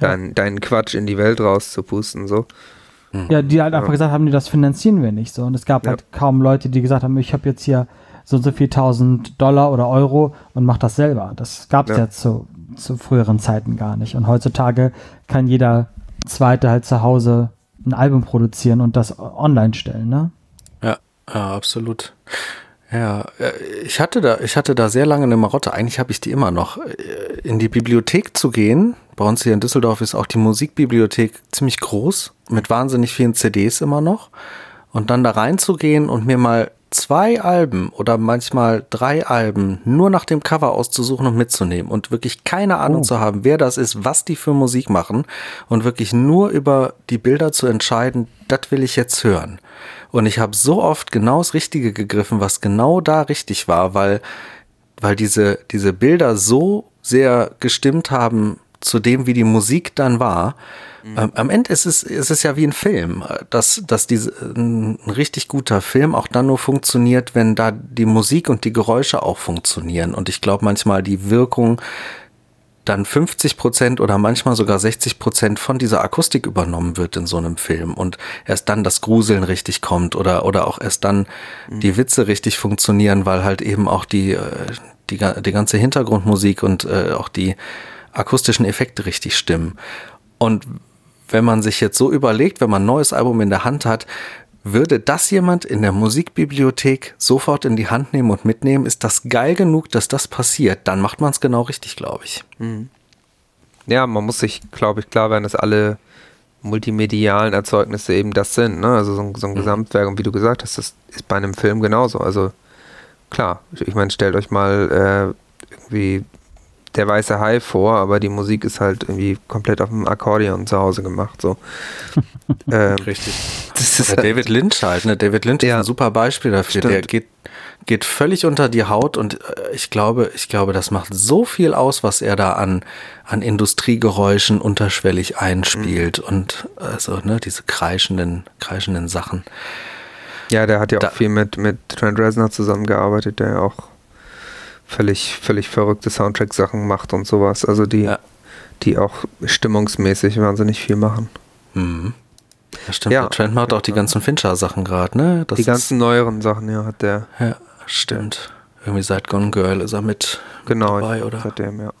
ja. dein, deinen Quatsch in die Welt rauszupusten, so. Ja, die halt einfach gesagt haben, das finanzieren wir nicht so. Und es gab halt kaum Leute, die gesagt haben, ich habe jetzt hier so und so viel tausend Dollar oder Euro und mach das selber. Das gab es ja, zu, zu früheren Zeiten gar nicht. Und heutzutage kann jeder Zweite halt zu Hause ein Album produzieren und das online stellen, ne? Ja, absolut. Ja, äh, ich hatte da, ich hatte da sehr lange eine Marotte. Eigentlich habe ich die immer noch. Äh, in die Bibliothek zu gehen. Bei uns hier in Düsseldorf ist auch die Musikbibliothek ziemlich groß mit wahnsinnig vielen CDs immer noch. Und dann da reinzugehen und mir mal zwei Alben oder manchmal drei Alben nur nach dem Cover auszusuchen und mitzunehmen und wirklich keine Ahnung oh. zu haben, wer das ist, was die für Musik machen und wirklich nur über die Bilder zu entscheiden, das will ich jetzt hören. Und ich habe so oft genau das Richtige gegriffen, was genau da richtig war, weil, weil diese, diese Bilder so sehr gestimmt haben zu dem, wie die Musik dann war. Mhm. Ähm, am Ende ist es, ist es ja wie ein Film, dass, dass diese, ein richtig guter Film auch dann nur funktioniert, wenn da die Musik und die Geräusche auch funktionieren. Und ich glaube manchmal die Wirkung dann 50 Prozent oder manchmal sogar 60 Prozent von dieser Akustik übernommen wird in so einem Film und erst dann das Gruseln richtig kommt oder, oder auch erst dann mhm. die Witze richtig funktionieren, weil halt eben auch die, äh, die, die ganze Hintergrundmusik und äh, auch die akustischen Effekte richtig stimmen. Und wenn man sich jetzt so überlegt, wenn man ein neues Album in der Hand hat, würde das jemand in der Musikbibliothek sofort in die Hand nehmen und mitnehmen? Ist das geil genug, dass das passiert? Dann macht man es genau richtig, glaube ich. Mhm. Ja, man muss sich, glaube ich, klar werden, dass alle multimedialen Erzeugnisse eben das sind. Ne? Also so ein, so ein mhm. Gesamtwerk. Und wie du gesagt hast, das ist bei einem Film genauso. Also klar, ich meine, stellt euch mal äh, irgendwie der weiße Hai vor, aber die Musik ist halt irgendwie komplett auf dem Akkordeon zu Hause gemacht. So. ähm, Richtig. Das ist halt David Lynch halt, ne? David Lynch ja, ist ein super Beispiel dafür. Stimmt. Der geht, geht völlig unter die Haut und äh, ich glaube, ich glaube, das macht so viel aus, was er da an, an Industriegeräuschen unterschwellig einspielt mhm. und also, ne, diese kreischenden, kreischenden Sachen. Ja, der hat ja da, auch viel mit, mit Trent Reznor zusammengearbeitet, der ja auch völlig, völlig verrückte Soundtrack-Sachen macht und sowas. Also die, ja. die auch stimmungsmäßig wahnsinnig viel machen. Mhm. Ja, stimmt. Ja. Trent macht auch die ganzen Fincher-Sachen gerade, ne? Das die ganzen neueren Sachen, ja, hat der. Ja, stimmt. Irgendwie seit Gone Girl ist er mit genau, dabei, oder? Seitdem, ja.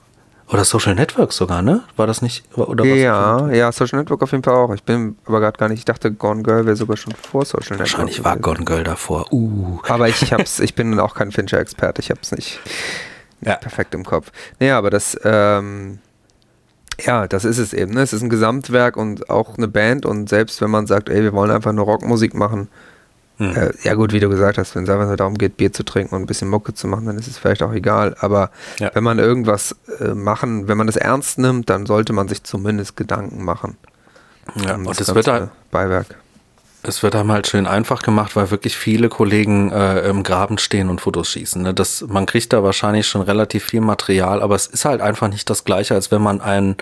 Oder Social Network sogar, ne? War das nicht? Oder ja, ja, Social Network auf jeden Fall auch. Ich bin aber gerade gar nicht, ich dachte, Gone Girl wäre sogar schon vor Social Network. Wahrscheinlich war Gone Girl davor. Uh. Aber ich, ich, hab's, ich bin auch kein Fincher-Experte, ich hab's nicht ja. perfekt im Kopf. Naja, aber das, ähm, ja, das ist es eben. Ne? Es ist ein Gesamtwerk und auch eine Band und selbst wenn man sagt, ey, wir wollen einfach nur Rockmusik machen, hm. Äh, ja gut, wie du gesagt hast, wenn es einfach nur darum geht, Bier zu trinken und ein bisschen Mucke zu machen, dann ist es vielleicht auch egal. Aber ja. wenn man irgendwas äh, machen, wenn man das ernst nimmt, dann sollte man sich zumindest Gedanken machen. Ja, und das, das wird halt Beiwerk. Es wird einem halt schön einfach gemacht, weil wirklich viele Kollegen äh, im Graben stehen und Fotos schießen. Ne? Das, man kriegt da wahrscheinlich schon relativ viel Material, aber es ist halt einfach nicht das Gleiche, als wenn man einen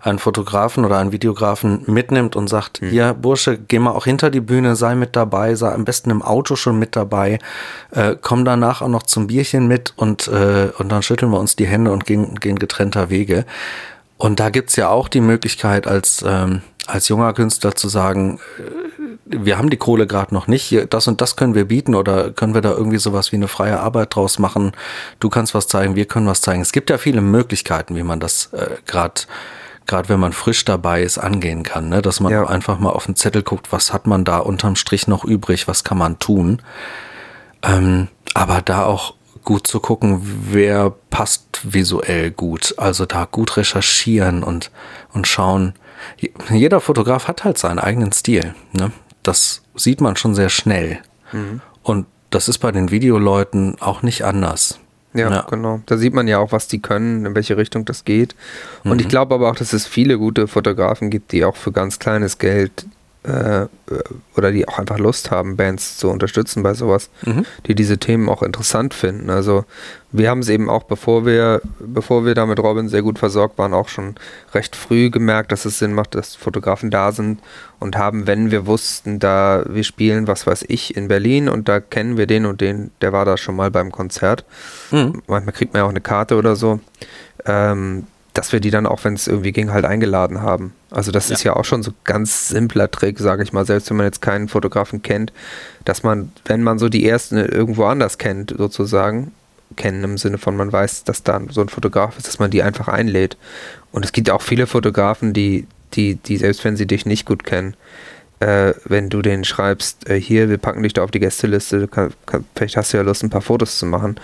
einen Fotografen oder einen Videografen mitnimmt und sagt, mhm. hier Bursche, geh mal auch hinter die Bühne, sei mit dabei, sei am besten im Auto schon mit dabei, äh, komm danach auch noch zum Bierchen mit und, äh, und dann schütteln wir uns die Hände und gehen, gehen getrennter Wege. Und da gibt's ja auch die Möglichkeit als, ähm, als junger Künstler zu sagen, äh, wir haben die Kohle gerade noch nicht, das und das können wir bieten oder können wir da irgendwie sowas wie eine freie Arbeit draus machen. Du kannst was zeigen, wir können was zeigen. Es gibt ja viele Möglichkeiten, wie man das äh, gerade gerade wenn man frisch dabei ist, angehen kann. Ne? Dass man ja. einfach mal auf den Zettel guckt, was hat man da unterm Strich noch übrig, was kann man tun. Ähm, aber da auch gut zu gucken, wer passt visuell gut. Also da gut recherchieren und, und schauen. Jeder Fotograf hat halt seinen eigenen Stil. Ne? Das sieht man schon sehr schnell. Mhm. Und das ist bei den Videoleuten auch nicht anders. Ja, ja, genau. Da sieht man ja auch, was die können, in welche Richtung das geht. Und mhm. ich glaube aber auch, dass es viele gute Fotografen gibt, die auch für ganz kleines Geld äh, oder die auch einfach Lust haben, Bands zu unterstützen bei sowas, mhm. die diese Themen auch interessant finden. Also wir haben es eben auch, bevor wir, bevor wir da mit Robin sehr gut versorgt waren, auch schon recht früh gemerkt, dass es Sinn macht, dass Fotografen da sind und haben, wenn wir wussten, da wir spielen, was weiß ich, in Berlin und da kennen wir den und den, der war da schon mal beim Konzert. Mhm. Manchmal kriegt man ja auch eine Karte oder so. Ähm, dass wir die dann auch, wenn es irgendwie ging, halt eingeladen haben. Also das ja. ist ja auch schon so ganz simpler Trick, sage ich mal, selbst wenn man jetzt keinen Fotografen kennt, dass man, wenn man so die ersten irgendwo anders kennt, sozusagen, kennen im Sinne von, man weiß, dass da so ein Fotograf ist, dass man die einfach einlädt. Und es gibt auch viele Fotografen, die, die, die selbst wenn sie dich nicht gut kennen, äh, wenn du denen schreibst, äh, hier, wir packen dich da auf die Gästeliste, kann, kann, vielleicht hast du ja Lust, ein paar Fotos zu machen,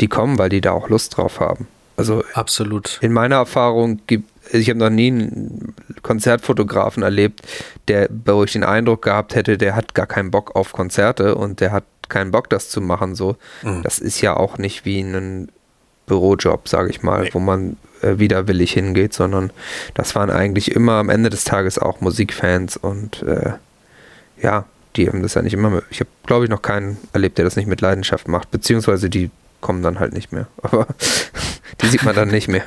die kommen, weil die da auch Lust drauf haben. Also absolut. In meiner Erfahrung gibt ich habe noch nie einen Konzertfotografen erlebt, der, wo ich den Eindruck gehabt hätte, der hat gar keinen Bock auf Konzerte und der hat keinen Bock, das zu machen. So, mhm. das ist ja auch nicht wie ein Bürojob, sage ich mal, nee. wo man äh, widerwillig hingeht, sondern das waren eigentlich immer am Ende des Tages auch Musikfans und äh, ja, die haben das ja nicht immer. Ich habe, glaube ich, noch keinen erlebt, der das nicht mit Leidenschaft macht, beziehungsweise die kommen dann halt nicht mehr. Aber die sieht man dann nicht mehr.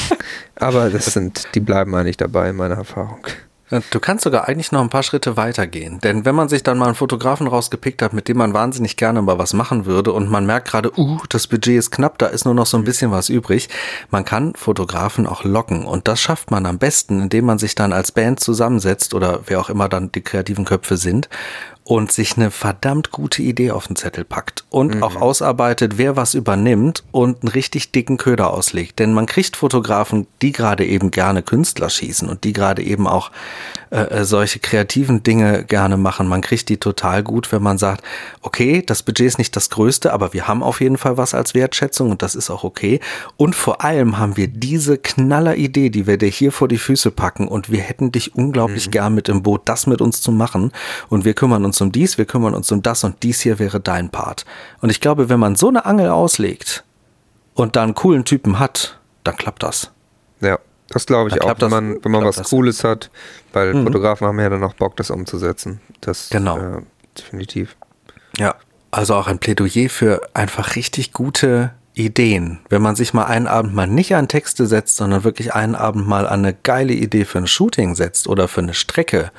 Aber das sind, die bleiben eigentlich dabei in meiner Erfahrung. Du kannst sogar eigentlich noch ein paar Schritte weitergehen. Denn wenn man sich dann mal einen Fotografen rausgepickt hat, mit dem man wahnsinnig gerne mal was machen würde und man merkt gerade, uh, das Budget ist knapp, da ist nur noch so ein bisschen was übrig, man kann Fotografen auch locken. Und das schafft man am besten, indem man sich dann als Band zusammensetzt oder wer auch immer dann die kreativen Köpfe sind und sich eine verdammt gute Idee auf den Zettel packt und mhm. auch ausarbeitet, wer was übernimmt und einen richtig dicken Köder auslegt. Denn man kriegt Fotografen, die gerade eben gerne Künstler schießen und die gerade eben auch äh, äh, solche kreativen Dinge gerne machen. Man kriegt die total gut, wenn man sagt, okay, das Budget ist nicht das größte, aber wir haben auf jeden Fall was als Wertschätzung und das ist auch okay. Und vor allem haben wir diese knaller Idee, die wir dir hier vor die Füße packen und wir hätten dich unglaublich mhm. gern mit im Boot, das mit uns zu machen. Und wir kümmern uns um dies, wir kümmern uns um das und dies hier wäre dein Part. Und ich glaube, wenn man so eine Angel auslegt und da einen coolen Typen hat, dann klappt das. Ja. Das glaube ich da auch, wenn man, wenn man was Cooles hat, weil mhm. Fotografen haben ja dann auch Bock, das umzusetzen. Das genau. Äh, definitiv. Ja, also auch ein Plädoyer für einfach richtig gute Ideen. Wenn man sich mal einen Abend mal nicht an Texte setzt, sondern wirklich einen Abend mal an eine geile Idee für ein Shooting setzt oder für eine Strecke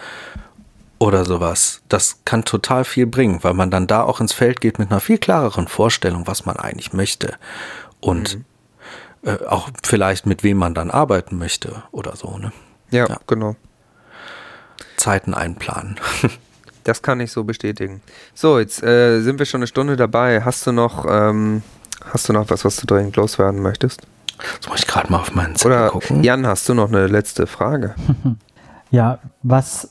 oder sowas, das kann total viel bringen, weil man dann da auch ins Feld geht mit einer viel klareren Vorstellung, was man eigentlich möchte. Und mhm äh, auch vielleicht mit wem man dann arbeiten möchte oder so. Ne? Ja, ja. genau. Zeiten einplanen. das kann ich so bestätigen. So, jetzt äh, sind wir schon eine Stunde dabei. Hast du noch, ähm, hast du noch was, was du dringend loswerden möchtest? Jetzt muss ich gerade mal auf meinen Zettel Oder gucken. Jan, hast du noch eine letzte Frage? ja, was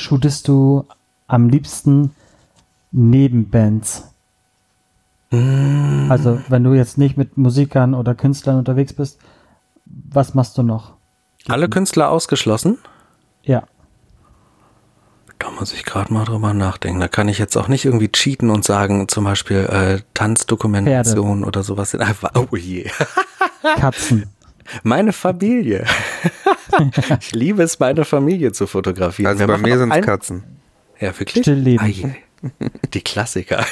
shootest du am liebsten neben Bands? Also, wenn du jetzt nicht mit Musikern oder Künstlern unterwegs bist, was machst du noch? Alle Künstler ausgeschlossen? Ja. Da muss ich gerade mal drüber nachdenken. Da kann ich jetzt auch nicht irgendwie cheaten und sagen, zum Beispiel äh, Tanzdokumentation Pferde. oder sowas. Oh je. Katzen. Meine Familie. ich liebe es, meine Familie zu fotografieren. Also Wir bei mir sind es Katzen. Ja, wirklich? Stillleben. Die Klassiker.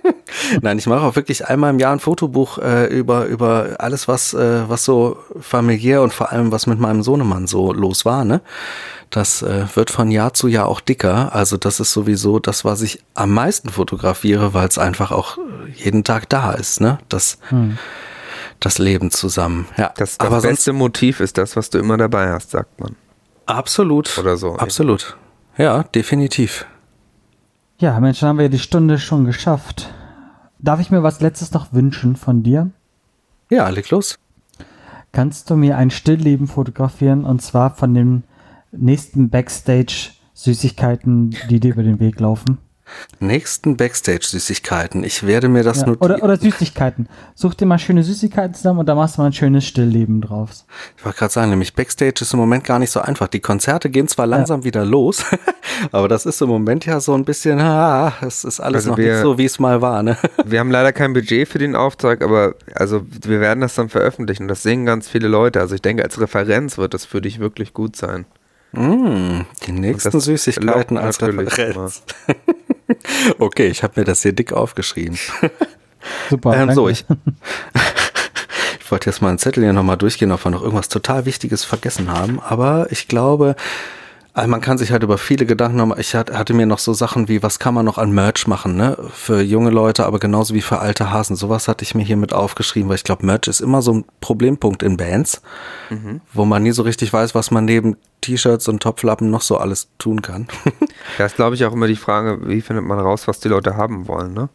Nein, ich mache auch wirklich einmal im Jahr ein Fotobuch äh, über, über alles, was, äh, was so familiär und vor allem was mit meinem Sohnemann so los war. Ne? Das äh, wird von Jahr zu Jahr auch dicker. Also das ist sowieso das, was ich am meisten fotografiere, weil es einfach auch jeden Tag da ist. Ne? Das, hm. Das Leben zusammen. Ja, das, das Aber beste sonst, Motiv ist das, was du immer dabei hast, sagt man. Absolut. Oder so. Absolut. Ja, definitiv. Ja, Mensch, dann haben wir die Stunde schon geschafft. Darf ich mir was Letztes noch wünschen von dir? Ja, leg los. Kannst du mir ein Stillleben fotografieren und zwar von den nächsten Backstage-Süßigkeiten, die dir über den Weg laufen? Nächsten Backstage-Süßigkeiten. Ich werde mir das ja, notieren. Oder, oder Süßigkeiten. Such dir mal schöne Süßigkeiten zusammen und da machst du mal ein schönes Stillleben drauf. Ich wollte gerade sagen, nämlich Backstage ist im Moment gar nicht so einfach. Die Konzerte gehen zwar langsam ja. wieder los, aber das ist im Moment ja so ein bisschen, ah, es ist alles also noch wir, nicht so, wie es mal war. Ne? Wir haben leider kein Budget für den Auftrag, aber also wir werden das dann veröffentlichen. Das sehen ganz viele Leute. Also ich denke, als Referenz wird das für dich wirklich gut sein. Mm, die nächsten Süßigkeiten als Referenz. okay, ich habe mir das hier dick aufgeschrieben. Super. ähm, so, ich, ich wollte jetzt mal einen Zettel hier nochmal durchgehen, ob wir noch irgendwas total Wichtiges vergessen haben. Aber ich glaube, also man kann sich halt über viele Gedanken machen. Ich hatte mir noch so Sachen wie, was kann man noch an Merch machen, ne? Für junge Leute, aber genauso wie für alte Hasen. Sowas hatte ich mir hier mit aufgeschrieben, weil ich glaube, Merch ist immer so ein Problempunkt in Bands, mhm. wo man nie so richtig weiß, was man neben T-Shirts und Topflappen noch so alles tun kann. da ist, glaube ich, auch immer die Frage, wie findet man raus, was die Leute haben wollen, ne?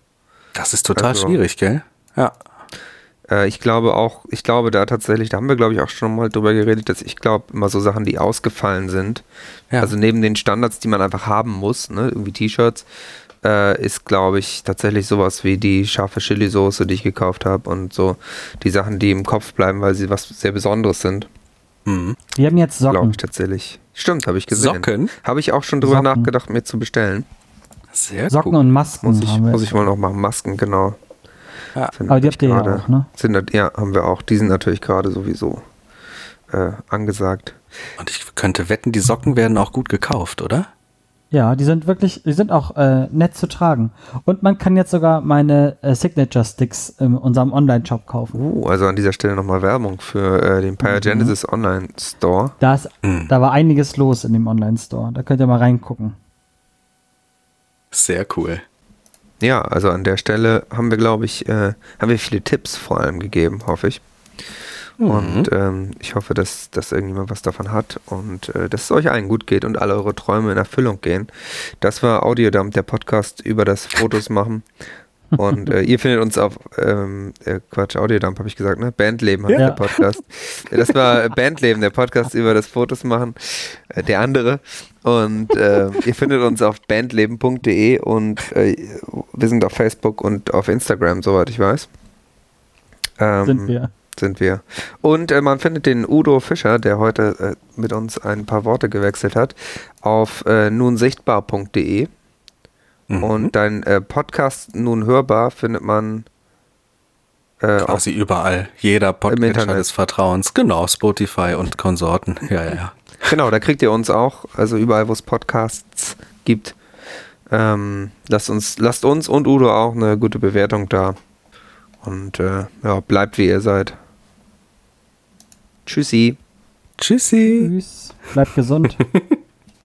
Das ist total also, schwierig, gell? Ja. Äh, ich glaube auch, ich glaube da tatsächlich, da haben wir glaube ich auch schon mal drüber geredet, dass ich glaube immer so Sachen, die ausgefallen sind, ja. also neben den Standards, die man einfach haben muss, ne, irgendwie T-Shirts, äh, ist glaube ich tatsächlich sowas wie die scharfe Chili-Soße, die ich gekauft habe und so die Sachen, die im Kopf bleiben, weil sie was sehr Besonderes sind. Mhm. Wir haben jetzt Socken. Glaube ich tatsächlich. Stimmt, habe ich gesehen. Socken? Habe ich auch schon drüber Socken. nachgedacht, mir zu bestellen. Sehr Socken cool. und Masken. Muss ich, muss ich mal noch machen. Masken, genau. Ja. Aber die habt ihr grade, ja auch, ne? Sind, ja, haben wir auch. Die sind natürlich gerade sowieso äh, angesagt. Und ich könnte wetten, die Socken werden auch gut gekauft, oder? Ja, die sind wirklich, die sind auch äh, nett zu tragen. Und man kann jetzt sogar meine äh, Signature Sticks in unserem Online-Shop kaufen. Uh, also an dieser Stelle nochmal Werbung für äh, den Pyogenesis mhm. Online Store. Mhm. da war einiges los in dem Online Store. Da könnt ihr mal reingucken. Sehr cool. Ja, also an der Stelle haben wir, glaube ich, äh, haben wir viele Tipps vor allem gegeben, hoffe ich. Mhm. Und ähm, ich hoffe, dass, dass irgendjemand was davon hat und äh, dass es euch allen gut geht und alle eure Träume in Erfüllung gehen. Das war Audiodump, der Podcast über das Fotos machen. Und äh, ihr findet uns auf, ähm, äh, Quatsch, Audiodump habe ich gesagt, ne? Bandleben heißt ja. der Podcast. Das war Bandleben, der Podcast über das Fotos machen, äh, der andere. Und äh, ihr findet uns auf bandleben.de und äh, wir sind auf Facebook und auf Instagram, soweit ich weiß. Ähm, sind wir sind wir. Und äh, man findet den Udo Fischer, der heute äh, mit uns ein paar Worte gewechselt hat, auf äh, nunsichtbar.de. Mhm. Und dein äh, Podcast nun hörbar findet man äh, quasi überall. Jeder Podcast des Vertrauens. Genau, Spotify und Konsorten. Ja, ja, ja. Genau, da kriegt ihr uns auch. Also überall, wo es Podcasts gibt. Ähm, lasst, uns, lasst uns und Udo auch eine gute Bewertung da. Und äh, ja, bleibt wie ihr seid. Tschüssi. Tschüssi. Tschüss. Bleibt gesund.